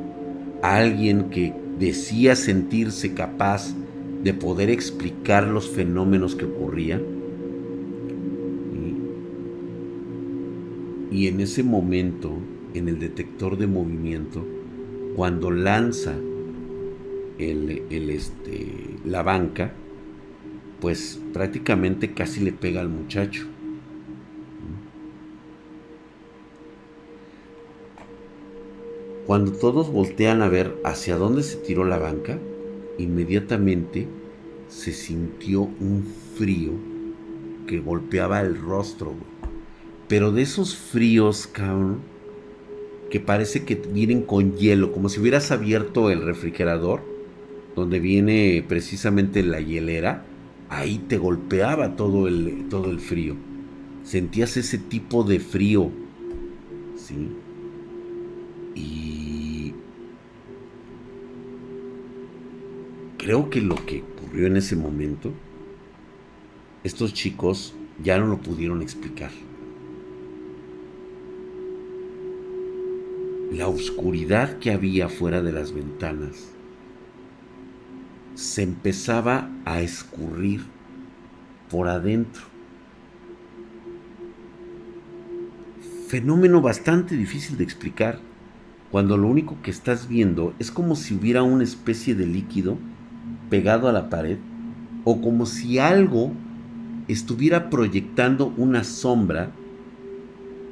A: alguien que decía sentirse capaz de poder explicar los fenómenos que ocurrían Y en ese momento, en el detector de movimiento, cuando lanza este, la banca, pues prácticamente casi le pega al muchacho. Cuando todos voltean a ver hacia dónde se tiró la banca, inmediatamente se sintió un frío que golpeaba el rostro pero de esos fríos, cabrón, que parece que vienen con hielo, como si hubieras abierto el refrigerador, donde viene precisamente la hielera, ahí te golpeaba todo el, todo el frío. Sentías ese tipo de frío, ¿sí? Y creo que lo que ocurrió en ese momento, estos chicos ya no lo pudieron explicar. La oscuridad que había fuera de las ventanas se empezaba a escurrir por adentro. Fenómeno bastante difícil de explicar cuando lo único que estás viendo es como si hubiera una especie de líquido pegado a la pared o como si algo estuviera proyectando una sombra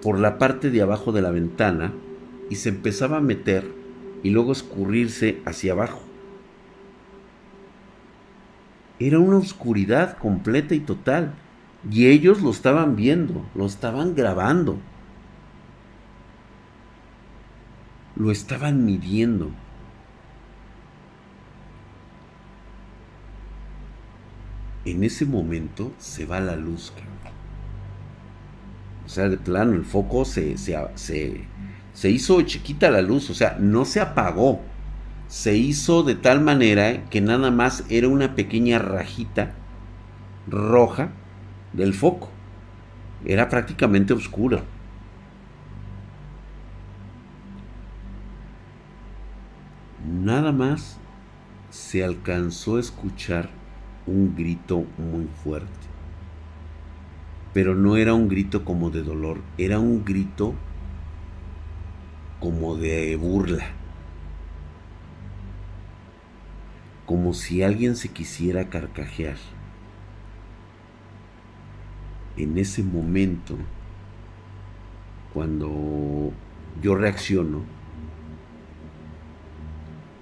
A: por la parte de abajo de la ventana y se empezaba a meter y luego escurrirse hacia abajo. Era una oscuridad completa y total. Y ellos lo estaban viendo, lo estaban grabando. Lo estaban midiendo. En ese momento se va la luz. O sea, de plano, el foco se, se, se, se hizo chiquita la luz, o sea, no se apagó. Se hizo de tal manera que nada más era una pequeña rajita roja del foco. Era prácticamente oscura. Nada más se alcanzó a escuchar un grito muy fuerte. Pero no era un grito como de dolor, era un grito como de burla. Como si alguien se quisiera carcajear. En ese momento, cuando yo reacciono,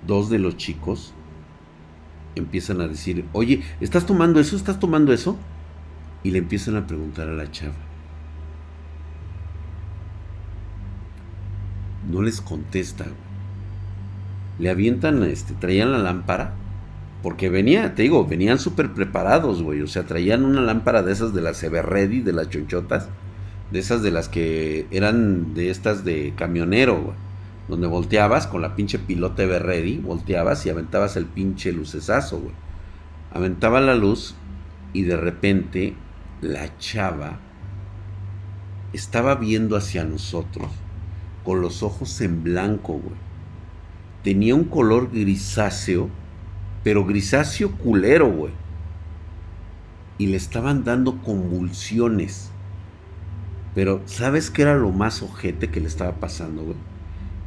A: dos de los chicos empiezan a decir, oye, ¿estás tomando eso? ¿Estás tomando eso? Y le empiezan a preguntar a la chava. No les contesta. Le avientan, este, traían la lámpara. Porque venía, te digo, venían súper preparados, güey. O sea, traían una lámpara de esas de las Everready, de las chonchotas. De esas de las que eran de estas de camionero, güey. Donde volteabas con la pinche pilota Everready, volteabas y aventabas el pinche lucesazo, güey. Aventaba la luz y de repente la chava estaba viendo hacia nosotros con los ojos en blanco, güey. Tenía un color grisáceo, pero grisáceo culero, güey. Y le estaban dando convulsiones. Pero, ¿sabes qué era lo más ojete que le estaba pasando, güey?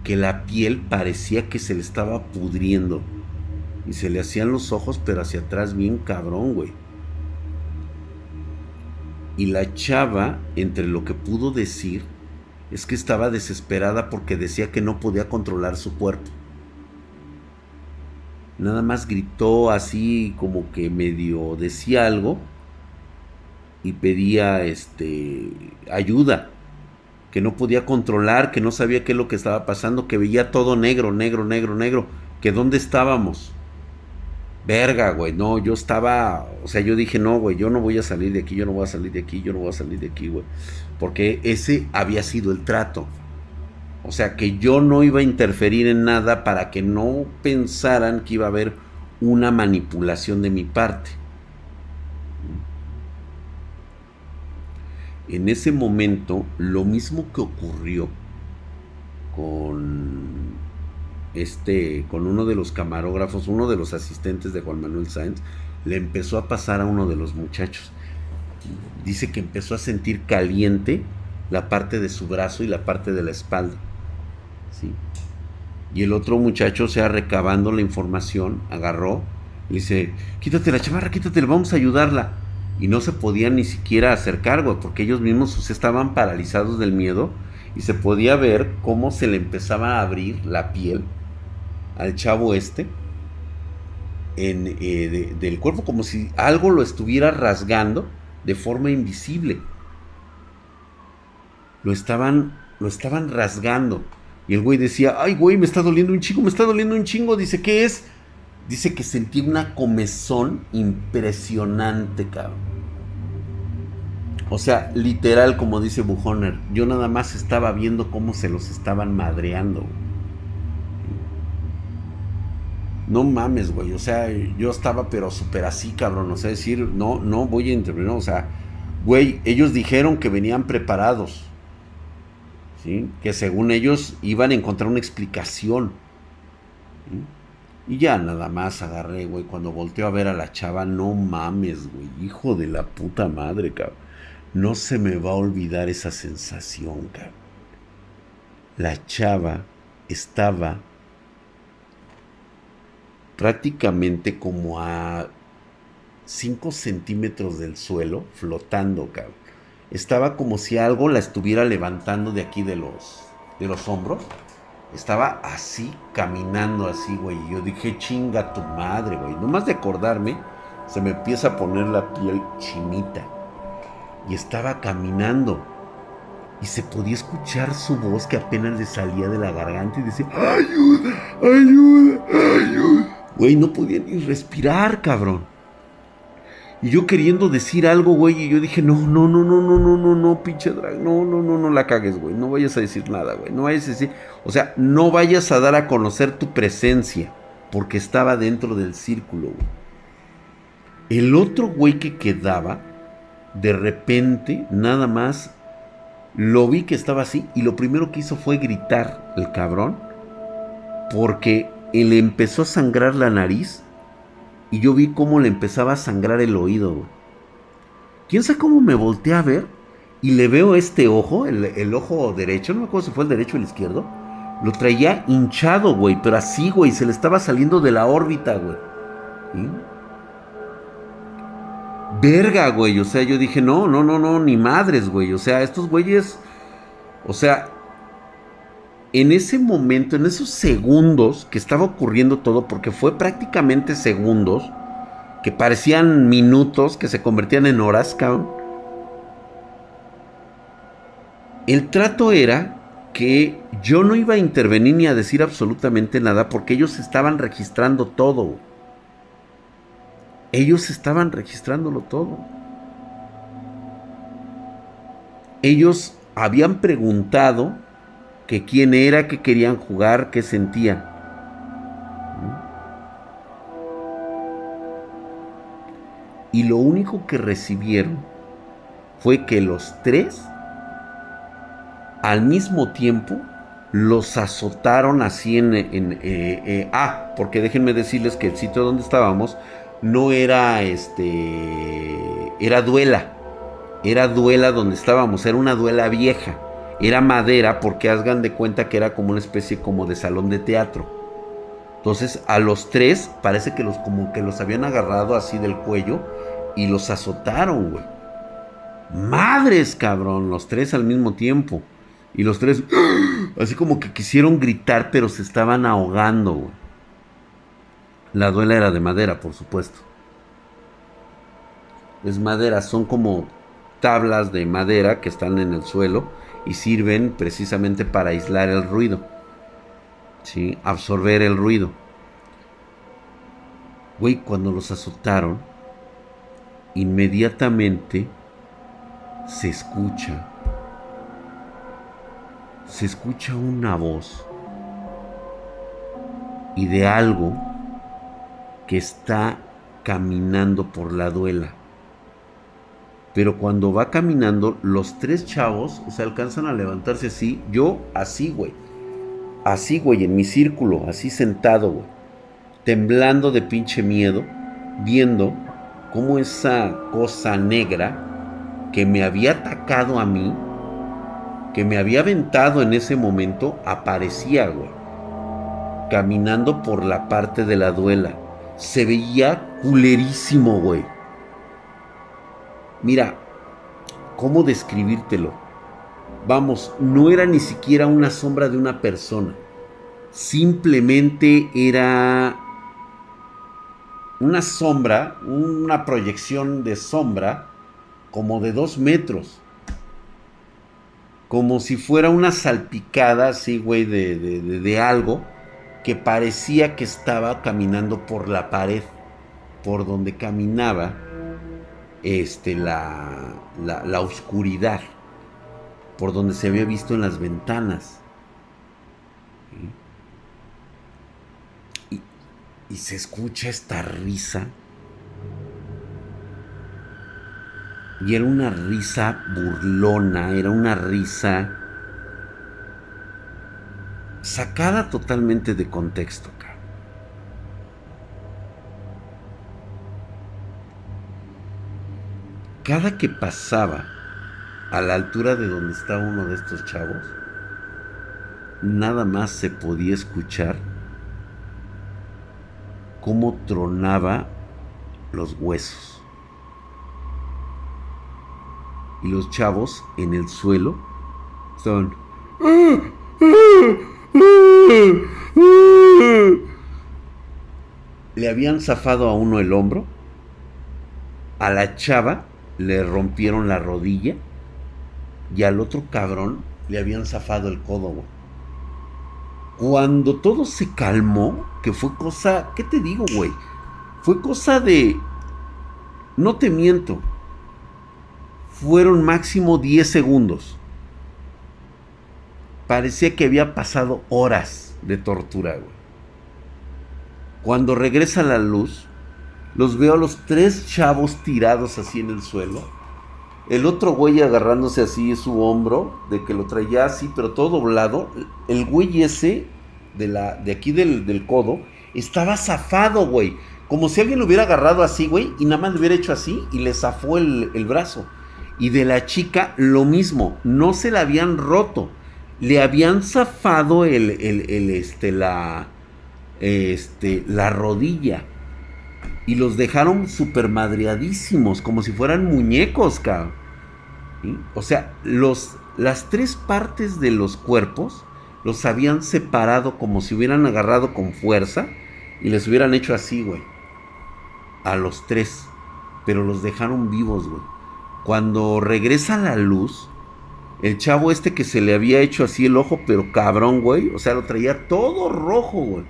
A: Que la piel parecía que se le estaba pudriendo. Y se le hacían los ojos, pero hacia atrás bien cabrón, güey. Y la chava, entre lo que pudo decir, es que estaba desesperada porque decía que no podía controlar su cuerpo. Nada más gritó así como que medio decía algo y pedía este ayuda, que no podía controlar, que no sabía qué es lo que estaba pasando, que veía todo negro, negro, negro, negro, que dónde estábamos. Verga, güey, no, yo estaba, o sea, yo dije, no, güey, yo no voy a salir de aquí, yo no voy a salir de aquí, yo no voy a salir de aquí, güey. Porque ese había sido el trato. O sea, que yo no iba a interferir en nada para que no pensaran que iba a haber una manipulación de mi parte. En ese momento, lo mismo que ocurrió con este, con uno de los camarógrafos, uno de los asistentes de Juan Manuel Sáenz, le empezó a pasar a uno de los muchachos. Dice que empezó a sentir caliente la parte de su brazo y la parte de la espalda. ¿sí? Y el otro muchacho, o sea, recabando la información, agarró y dice, quítate la chamarra, quítate, vamos a ayudarla. Y no se podían ni siquiera acercar, güey, porque ellos mismos estaban paralizados del miedo y se podía ver cómo se le empezaba a abrir la piel al chavo este en, eh, del cuerpo como si algo lo estuviera rasgando de forma invisible. Lo estaban, lo estaban rasgando. Y el güey decía, ay güey, me está doliendo un chingo, me está doliendo un chingo. Dice, ¿qué es? Dice que sentí una comezón impresionante, cabrón. O sea, literal, como dice Bujoner, yo nada más estaba viendo cómo se los estaban madreando. No mames, güey. O sea, yo estaba pero súper así, cabrón. O sea, decir, no, no voy a intervenir. O sea, güey, ellos dijeron que venían preparados. ¿Sí? Que según ellos iban a encontrar una explicación. Y ya nada más agarré, güey. Cuando volteo a ver a la chava, no mames, güey. Hijo de la puta madre, cabrón. No se me va a olvidar esa sensación, cabrón. La chava estaba prácticamente como a 5 centímetros del suelo, flotando, cabrón. Estaba como si algo la estuviera levantando de aquí de los, de los hombros. Estaba así, caminando así, güey. Y yo dije, chinga tu madre, güey. Nomás de acordarme, se me empieza a poner la piel chinita. Y estaba caminando. Y se podía escuchar su voz que apenas le salía de la garganta y decía, ayuda, ayuda, ayuda. Güey, no podía ni respirar, cabrón. Y yo queriendo decir algo, güey, y yo dije, no, no, no, no, no, no, no, no, pinche drag, no, no, no, no la cagues, güey, no vayas a decir nada, güey, no vayas a decir, o sea, no vayas a dar a conocer tu presencia, porque estaba dentro del círculo, güey. El otro güey que quedaba, de repente, nada más, lo vi que estaba así, y lo primero que hizo fue gritar, el cabrón, porque le empezó a sangrar la nariz y yo vi cómo le empezaba a sangrar el oído, güey. ¿Quién sabe cómo me volteé a ver? Y le veo este ojo, el, ojo derecho, no me acuerdo si fue el derecho o el izquierdo. Lo traía hinchado, güey, pero así, güey, se le estaba saliendo de la órbita, güey. Verga, güey, o sea, yo dije, no, no, no, no, ni madres, güey. O sea, estos güeyes, o sea, en ese momento, en esos segundos que estaba ocurriendo todo, porque fue prácticamente segundos, que parecían minutos, que se convertían en horas. El trato era que yo no iba a intervenir ni a decir absolutamente nada porque ellos estaban registrando todo. Ellos estaban registrándolo todo. Ellos habían preguntado que quién era, que querían jugar, qué sentían. Y lo único que recibieron fue que los tres, al mismo tiempo, los azotaron así en... en eh, eh, ah, porque déjenme decirles que el sitio donde estábamos no era este... Era duela. Era duela donde estábamos, era una duela vieja era madera porque hagan de cuenta que era como una especie como de salón de teatro. Entonces a los tres parece que los como que los habían agarrado así del cuello y los azotaron, güey. Madres, cabrón, los tres al mismo tiempo. Y los tres así como que quisieron gritar, pero se estaban ahogando, güey. La duela era de madera, por supuesto. Es madera, son como tablas de madera que están en el suelo y sirven precisamente para aislar el ruido, ¿sí? absorber el ruido. Güey, cuando los azotaron, inmediatamente se escucha, se escucha una voz y de algo que está caminando por la duela. Pero cuando va caminando, los tres chavos, o sea, alcanzan a levantarse así. Yo, así, güey. Así, güey, en mi círculo, así sentado, güey. Temblando de pinche miedo, viendo cómo esa cosa negra que me había atacado a mí, que me había aventado en ese momento, aparecía, güey. Caminando por la parte de la duela. Se veía culerísimo, güey Mira, ¿cómo describírtelo? Vamos, no era ni siquiera una sombra de una persona. Simplemente era una sombra, una proyección de sombra como de dos metros. Como si fuera una salpicada así, güey, de, de algo que parecía que estaba caminando por la pared, por donde caminaba este, la, la, oscuridad por donde se había visto en las ventanas. Y, y, se escucha esta risa. Y era una risa burlona, era una risa sacada totalmente de contexto. Cada que pasaba a la altura de donde estaba uno de estos chavos, nada más se podía escuchar cómo tronaba los huesos. Y los chavos en el suelo estaban... Le habían zafado a uno el hombro, a la chava le rompieron la rodilla y al otro cabrón le habían zafado el codo. Cuando todo se calmó, que fue cosa, ¿qué te digo, güey? Fue cosa de no te miento, fueron máximo 10 segundos. Parecía que había pasado horas de tortura, güey. Cuando regresa la luz, los veo a los tres chavos tirados así en el suelo. El otro güey agarrándose así su hombro, de que lo traía así, pero todo doblado. El güey ese, de, la, de aquí del, del codo, estaba zafado, güey. Como si alguien lo hubiera agarrado así, güey, y nada más le hubiera hecho así y le zafó el, brazo. Y de la chica lo mismo, no se la habían roto, le habían zafado el, el, este, la, este, la rodilla. Y los dejaron super madreadísimos, como si fueran muñecos, cabrón. O sea, los, las tres partes de los cuerpos los habían separado como si hubieran agarrado con fuerza y les hubieran hecho así, güey a los tres, pero los dejaron vivos, güey. Cuando regresa la luz, el chavo este que se le había hecho así el ojo, pero cabrón, güey, o sea, lo traía todo rojo, güey.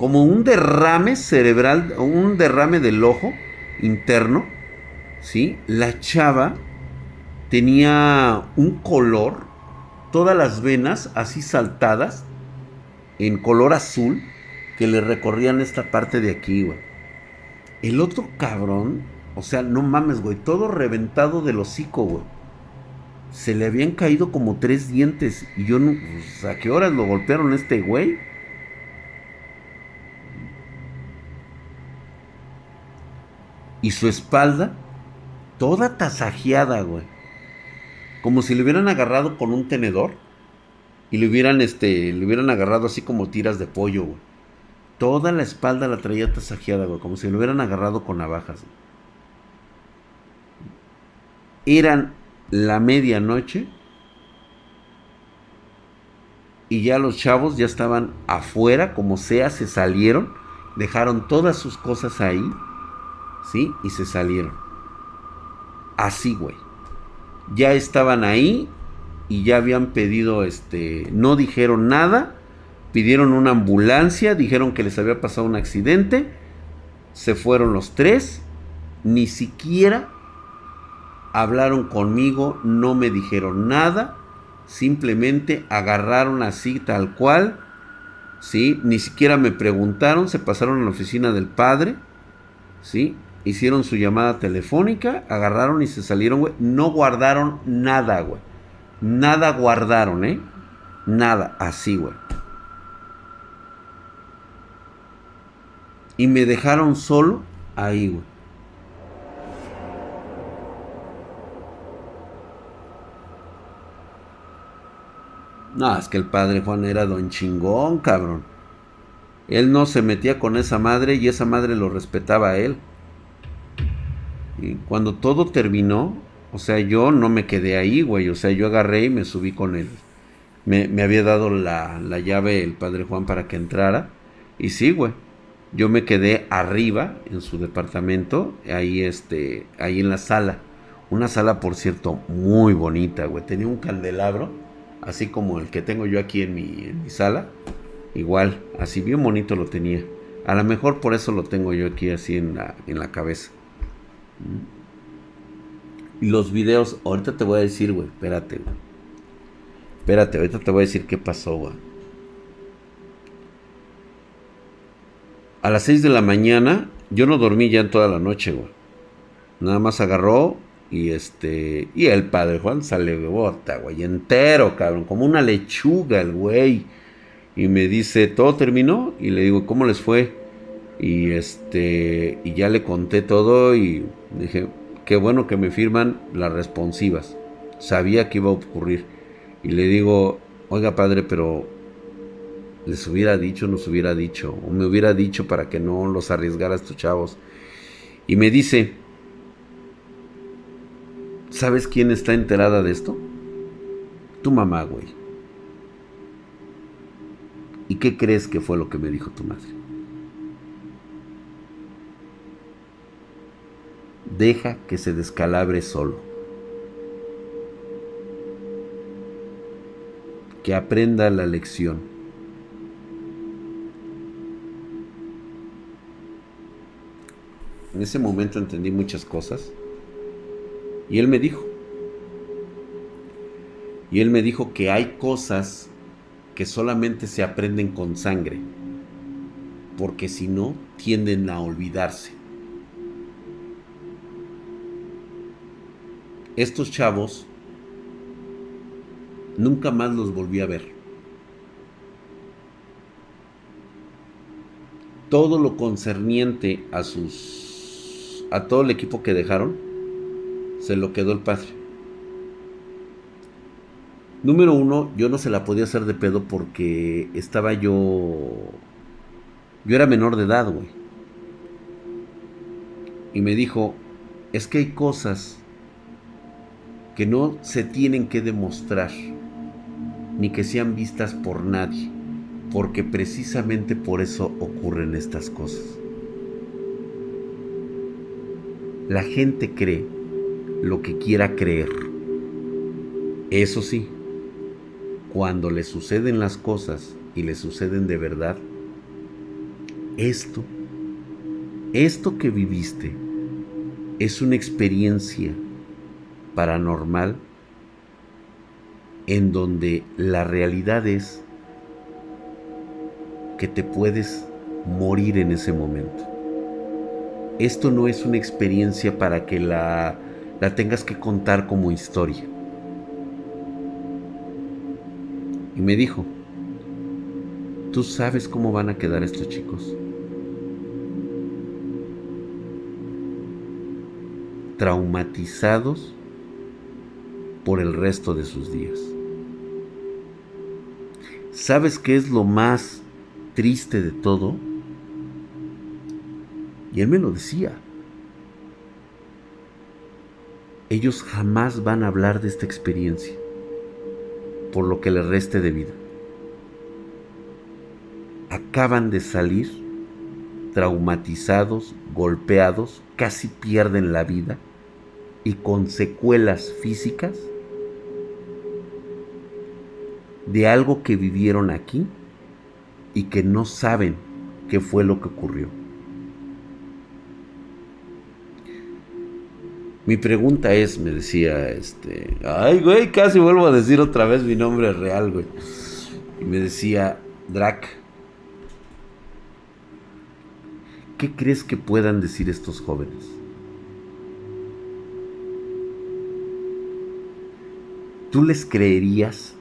A: Como un derrame cerebral, un derrame del ojo interno, ¿sí? La chava tenía un color, todas las venas así saltadas, en color azul, que le recorrían esta parte de aquí, güey. El otro cabrón, o sea, no mames, güey, todo reventado del hocico, güey. Se le habían caído como tres dientes. Y yo no. Pues, ¿A qué horas lo golpearon este güey? Y su espalda, toda tasajeada, güey. Como si le hubieran agarrado con un tenedor. Y le hubieran, este, le hubieran agarrado así como tiras de pollo, güey. Toda la espalda la traía tasajeada, güey, como si lo hubieran agarrado con navajas. Eran la medianoche y ya los chavos ya estaban afuera, como sea, se salieron, dejaron todas sus cosas ahí, ¿sí? Y se salieron. Así, güey. Ya estaban ahí y ya habían pedido, este, no dijeron nada pidieron una ambulancia, dijeron que les había pasado un accidente, se fueron los tres, ni siquiera hablaron conmigo, no me dijeron nada, simplemente agarraron así tal cual, ¿sí? Ni siquiera me preguntaron, se pasaron a la oficina del padre, ¿sí? Hicieron su llamada telefónica, agarraron y se salieron, güey. No guardaron nada, güey. Nada guardaron, ¿eh? Nada, así, güey. Y me dejaron solo ahí, güey. No, es que el padre Juan era don chingón, cabrón. Él no se metía con esa madre y esa madre lo respetaba a él. Cuando todo terminó, o sea, yo no me quedé ahí, güey. O sea, yo agarré y me subí con él. Me, me había dado la, la llave el padre Juan para que entrara. Y sí, güey yo me quedé arriba en su departamento, ahí este, ahí en la sala. Una sala, por cierto, muy bonita, güey. Tenía un candelabro, así como el que tengo yo aquí en mi, en mi sala. Igual, así bien bonito lo tenía. A lo mejor por eso lo tengo yo aquí así en la, en la cabeza. Y los videos, ahorita te voy a decir, güey, espérate. Espérate, ahorita te voy a decir qué pasó, güey. a las 6 de la mañana, yo no dormí ya en toda la noche, güey. Nada más agarró y este. Y el padre Juan sale de bota, güey. Entero, cabrón. Como una lechuga el güey. Y me dice, ¿todo terminó? Y le digo, ¿cómo les fue? Y este. Y ya le conté todo y dije, qué bueno que me firman las responsivas. Sabía que iba a ocurrir. Y le digo, oiga padre, pero les hubiera dicho, nos hubiera dicho, o me hubiera dicho para que no los arriesgara a estos chavos. Y me dice, ¿sabes quién está enterada de esto? Tu mamá, güey. ¿Y qué crees que fue lo que me dijo tu madre? Deja que se descalabre solo. Que aprenda la lección En ese momento entendí muchas cosas. Y él me dijo. Y él me dijo que hay cosas que solamente se aprenden con sangre. Porque si no, tienden a olvidarse. Estos chavos nunca más los volví a ver. todo lo concerniente a sus a todo el equipo que dejaron se lo quedó el padre. Número uno, yo no se la podía hacer de pedo porque estaba yo. Yo era menor de edad, güey. Y me dijo: Es que hay cosas que no se tienen que demostrar, ni que sean vistas por nadie porque precisamente por eso ocurren estas cosas. La gente cree lo que quiera creer. Eso sí, cuando le suceden las cosas y le suceden de verdad, esto, esto que viviste, es una experiencia paranormal en donde la realidad es que te puedes morir en ese momento. Esto no es una experiencia para que la, la tengas que contar como historia. Y me dijo, ¿tú sabes cómo van a quedar estos chicos? Traumatizados por el resto de sus días. ¿Sabes qué es lo más triste de todo. Y él me lo decía. Ellos jamás van a hablar de esta experiencia por lo que le reste de vida. Acaban de salir traumatizados, golpeados, casi pierden la vida y con secuelas físicas de algo que vivieron aquí y que no saben qué fue lo que ocurrió. Mi pregunta es, me decía, este, ay, güey, casi vuelvo a decir otra vez mi nombre real, güey. Me decía, Drac, ¿qué crees que puedan decir estos jóvenes? ¿Tú les creerías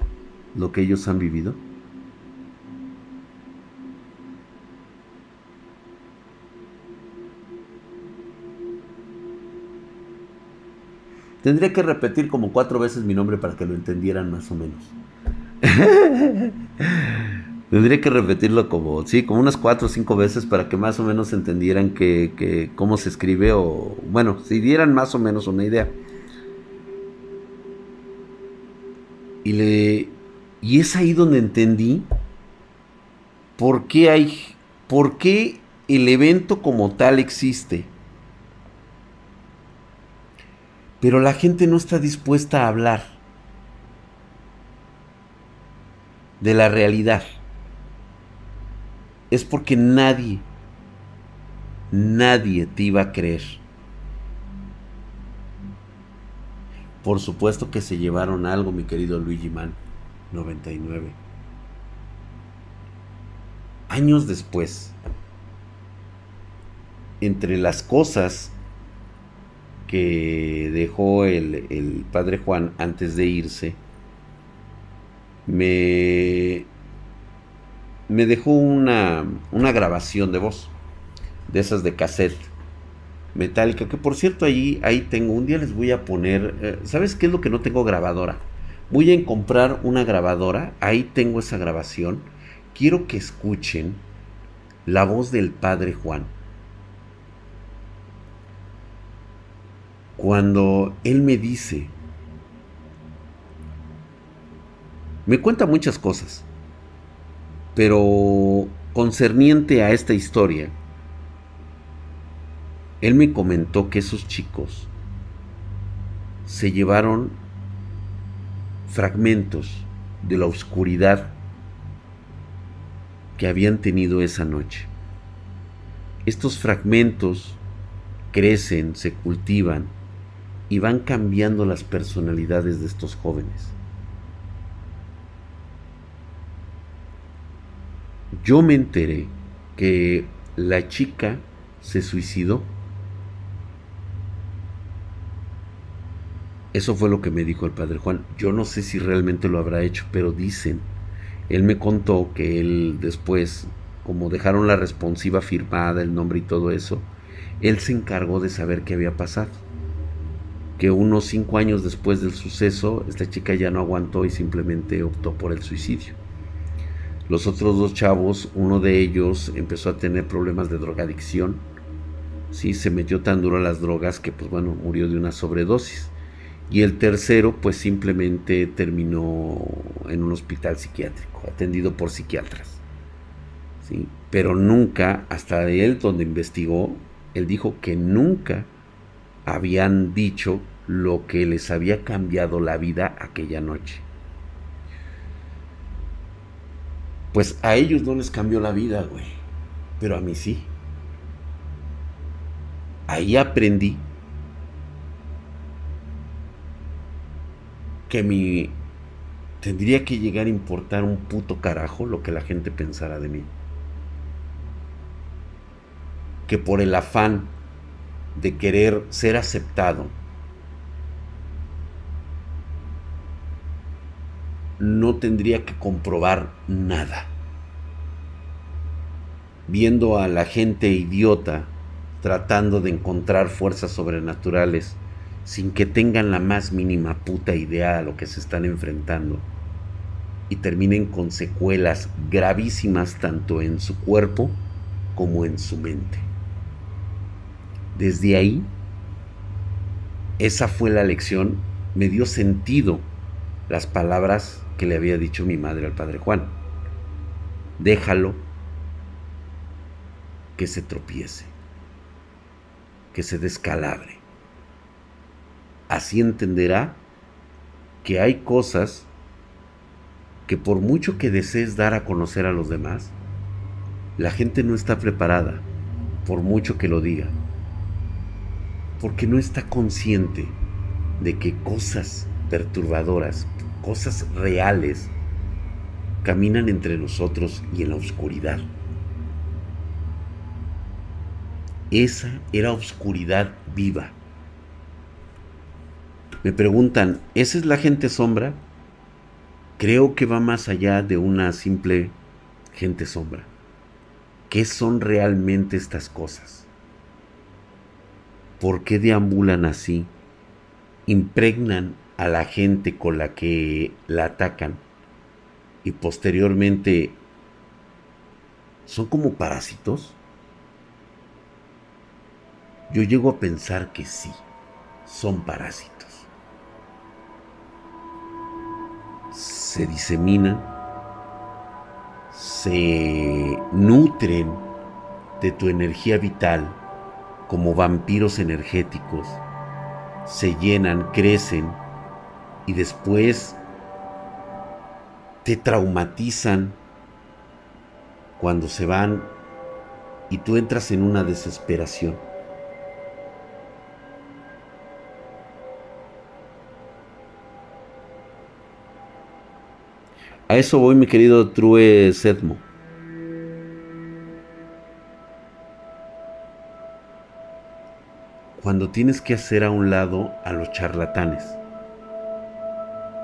A: lo que ellos han vivido? Tendría que repetir como cuatro veces mi nombre para que lo entendieran más o menos. Tendría que repetirlo como, sí, como unas cuatro o cinco veces para que más o menos entendieran que, cómo se escribe o, bueno, si dieran más o menos una idea. Y es ahí donde entendí por qué hay, por qué el evento como tal existe pero la gente no está dispuesta a hablar de la realidad. Es porque nadie, nadie te iba a creer. Por supuesto que se llevaron algo, mi querido Luigi Man, 99. Años después, entre las cosas que dejó el, padre Juan antes de irse, me, me dejó una, una grabación de voz, de esas de cassette metálica, que por cierto ahí, ahí tengo, un día les voy a poner, eh, ¿sabes qué es lo que no tengo grabadora? Voy a comprar una grabadora, ahí tengo esa grabación, quiero que escuchen la voz del padre Juan. Cuando Él me dice, me cuenta muchas cosas, pero concerniente a esta historia, Él me comentó que esos chicos se llevaron fragmentos de la oscuridad que habían tenido esa noche. Estos fragmentos crecen, se cultivan y van cambiando las personalidades de estos jóvenes. Yo me enteré que la chica se suicidó. Eso fue lo que me dijo el padre Juan. Yo no sé si realmente lo habrá hecho, pero dicen, él me contó que él después, como dejaron la responsiva firmada, el nombre y todo eso, él se encargó de saber qué había pasado. Que unos cinco años después del suceso, esta chica ya no aguantó y simplemente optó por el suicidio. Los otros dos chavos, uno de ellos empezó a tener problemas de drogadicción. Sí, se metió tan duro a las drogas que, pues bueno, murió de una sobredosis. Y el tercero, pues simplemente terminó en un hospital psiquiátrico, atendido por psiquiatras. ¿sí? Pero nunca, hasta él donde investigó, él dijo que nunca habían dicho lo que les había cambiado la vida aquella noche. Pues a ellos no les cambió la vida, güey. Pero a mí sí. Ahí aprendí que mi tendría que llegar a importar un puto carajo lo que la gente pensara de mí. Que por el afán de querer ser aceptado, no tendría que comprobar nada. Viendo a la gente idiota tratando de encontrar fuerzas sobrenaturales sin que tengan la más mínima puta idea a lo que se están enfrentando y terminen con secuelas gravísimas tanto en su cuerpo como en su mente. Desde ahí, esa fue la lección, me dio sentido las palabras que le había dicho mi madre al padre Juan. Déjalo que se tropiece, que se descalabre Así entenderá que hay cosas que por mucho que desees dar a conocer a los demás, la gente no está preparada, por mucho que lo diga, porque no está consciente de que cosas perturbadoras, cosas reales, caminan entre nosotros y en la oscuridad. Esa era oscuridad viva me preguntan, ¿esa es la gente sombra? Creo que va más allá de una simple gente sombra. ¿Qué son realmente estas cosas? ¿Por qué deambulan así? Impregnan a la gente con la que la atacan y posteriormente son como parásitos? Yo llego a pensar que sí, son parásitos. Se diseminan, se nutren de tu energía vital como vampiros energéticos, se llenan, crecen y después te traumatizan cuando se van y tú entras en una desesperación. A eso voy, mi querido True Sedmo. Cuando tienes que hacer a un lado a los charlatanes,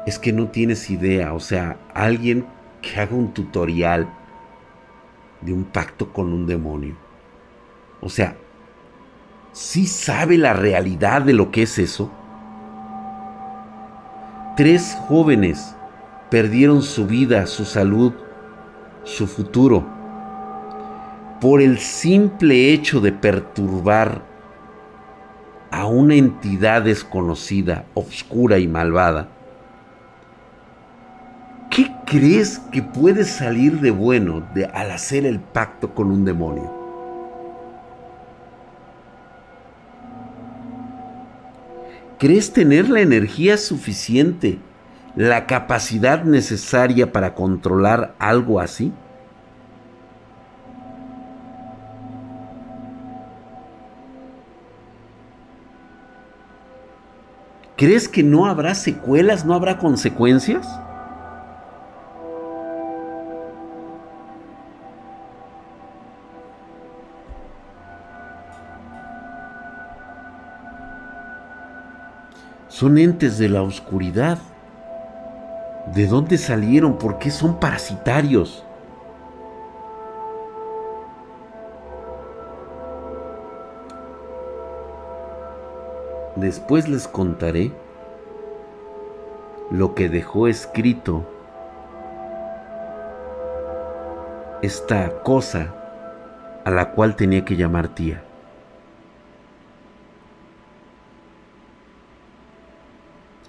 A: es que no tienes idea, o sea, alguien que haga un tutorial de un pacto con un demonio. O sea, ¿sí sabe la realidad de lo que es eso? Tres jóvenes perdieron su vida, su salud, su futuro, por el simple hecho de perturbar a una entidad desconocida, oscura y malvada. ¿Qué crees que puede salir de bueno de, al hacer el pacto con un demonio? ¿Crees tener la energía suficiente la capacidad necesaria para controlar algo así? ¿Crees que no habrá secuelas, no habrá consecuencias? Son entes de la oscuridad. ¿De dónde salieron? ¿Por qué son parasitarios? Después les contaré lo que dejó escrito esta cosa a la cual tenía que llamar tía.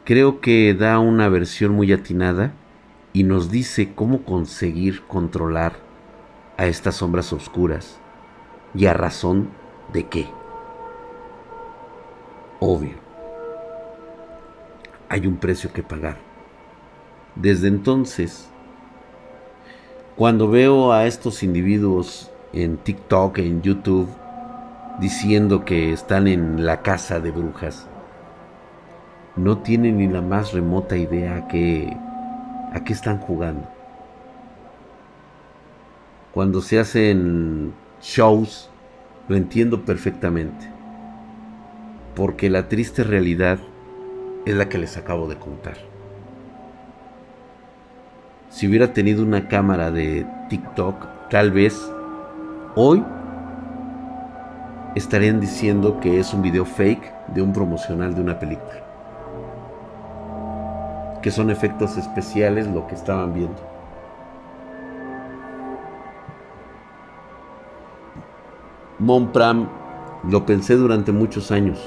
A: Creo que da una versión muy atinada y nos dice cómo conseguir controlar a estas sombras oscuras y a razón de qué. Obvio, hay un precio que pagar. Desde entonces, cuando veo a estos individuos en TikTok, en YouTube, diciendo que están en la casa de brujas, no tienen ni la más remota idea a qué, a qué están jugando. Cuando se hacen shows, lo entiendo perfectamente. Porque la triste realidad es la que les acabo de contar. Si hubiera tenido una cámara de TikTok, tal vez hoy estarían diciendo que es un video fake de un promocional de una película que son efectos especiales lo que estaban viendo. Monpram lo pensé durante muchos años,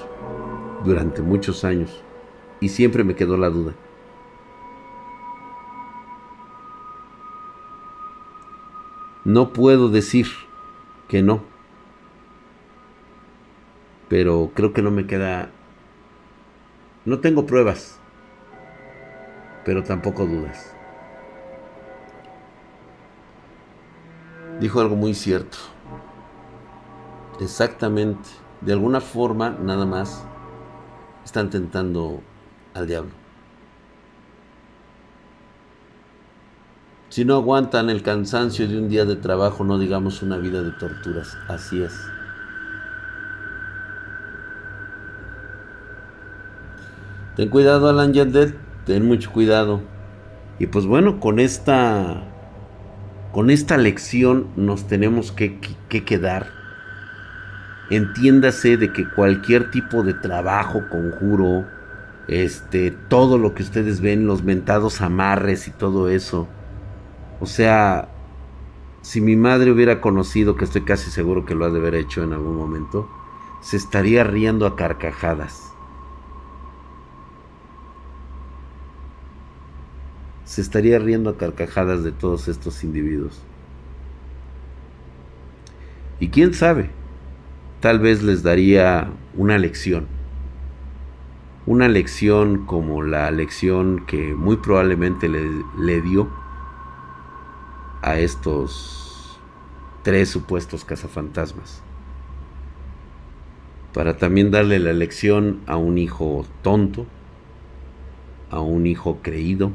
A: durante muchos años, y siempre me quedó la duda. No puedo decir que no, pero creo que no me queda... No tengo pruebas pero tampoco dudas. Dijo algo muy cierto. Exactamente. De alguna forma, nada más, están tentando al diablo. Si no aguantan el cansancio de un día de trabajo, no digamos una vida de torturas. Así es. Ten cuidado, Alan Yandet ten mucho cuidado. Y pues bueno, con esta con esta lección nos tenemos que, que, quedar. Entiéndase de que cualquier tipo de trabajo, conjuro, este, todo lo que ustedes ven, los mentados amarres y todo eso. O sea, si mi madre hubiera conocido, que estoy casi seguro que lo ha de haber hecho en algún momento, se estaría riendo a carcajadas. Se estaría riendo a carcajadas de todos estos individuos. Y quién sabe, tal vez les daría una lección. Una lección como la lección que muy probablemente le, le dio a estos tres supuestos cazafantasmas. Para también darle la lección a un hijo tonto, a un hijo creído,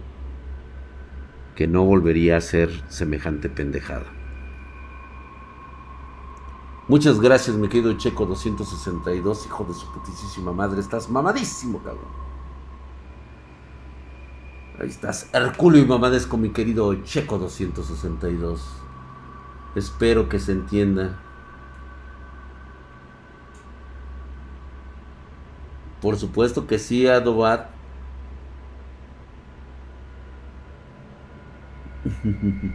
A: que no volvería a ser semejante pendejada. Muchas gracias, mi querido Checo 262, hijo de su putísima madre. Estás mamadísimo, cabrón. Ahí estás, Herculio y mamadesco, mi querido Checo 262. Espero que se entienda. Por supuesto que sí, Adobat.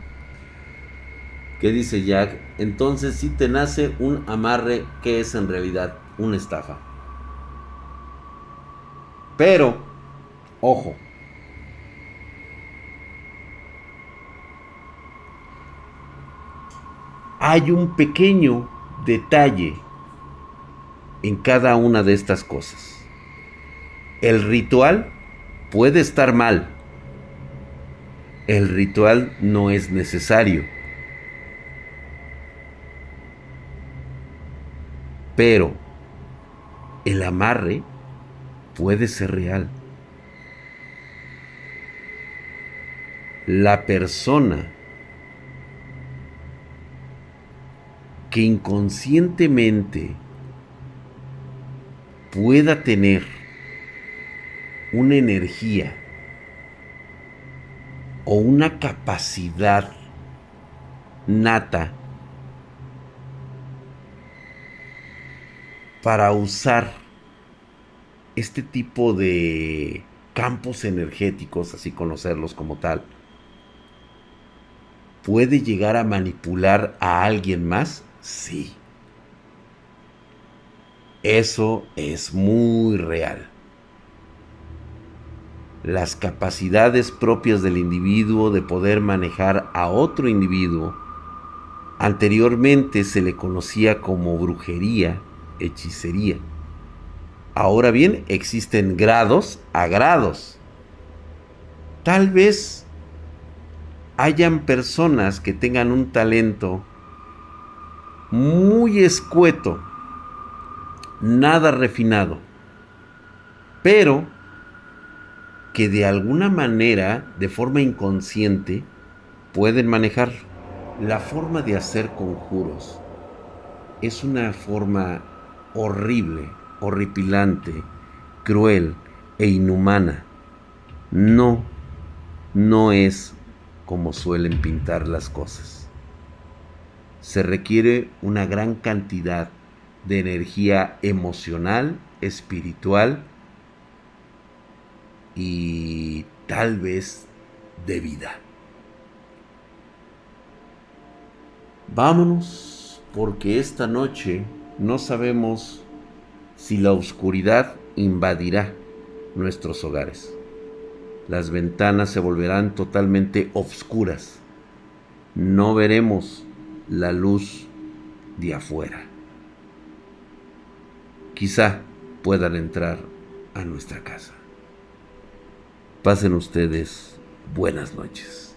A: ¿Qué dice Jack? Entonces si te nace un amarre que es en realidad una estafa. Pero, ojo. Hay un pequeño detalle en cada una de estas cosas. El ritual puede estar mal el ritual no es necesario. Pero el amarre puede ser real. La persona que inconscientemente pueda tener una energía o una capacidad nata para usar este tipo de campos energéticos, así conocerlos como tal, puede llegar a manipular a alguien más? Sí. Eso es muy real. Las capacidades propias del individuo de poder manejar a otro individuo anteriormente se le conocía como brujería, hechicería. Ahora bien, existen grados a grados. Tal vez hayan personas que tengan un talento muy escueto, nada refinado, pero que de alguna manera, de forma inconsciente, pueden manejar. La forma de hacer conjuros es una forma horrible, horripilante, cruel e inhumana. No, no es como suelen pintar las cosas. Se requiere una gran cantidad de energía emocional, espiritual y tal vez de vida. Vámonos porque esta noche no sabemos si la oscuridad invadirá nuestros hogares las ventanas se volverán totalmente oscuras. No veremos la luz de afuera. Quizá puedan entrar a nuestra casa. Pasen ustedes buenas noches.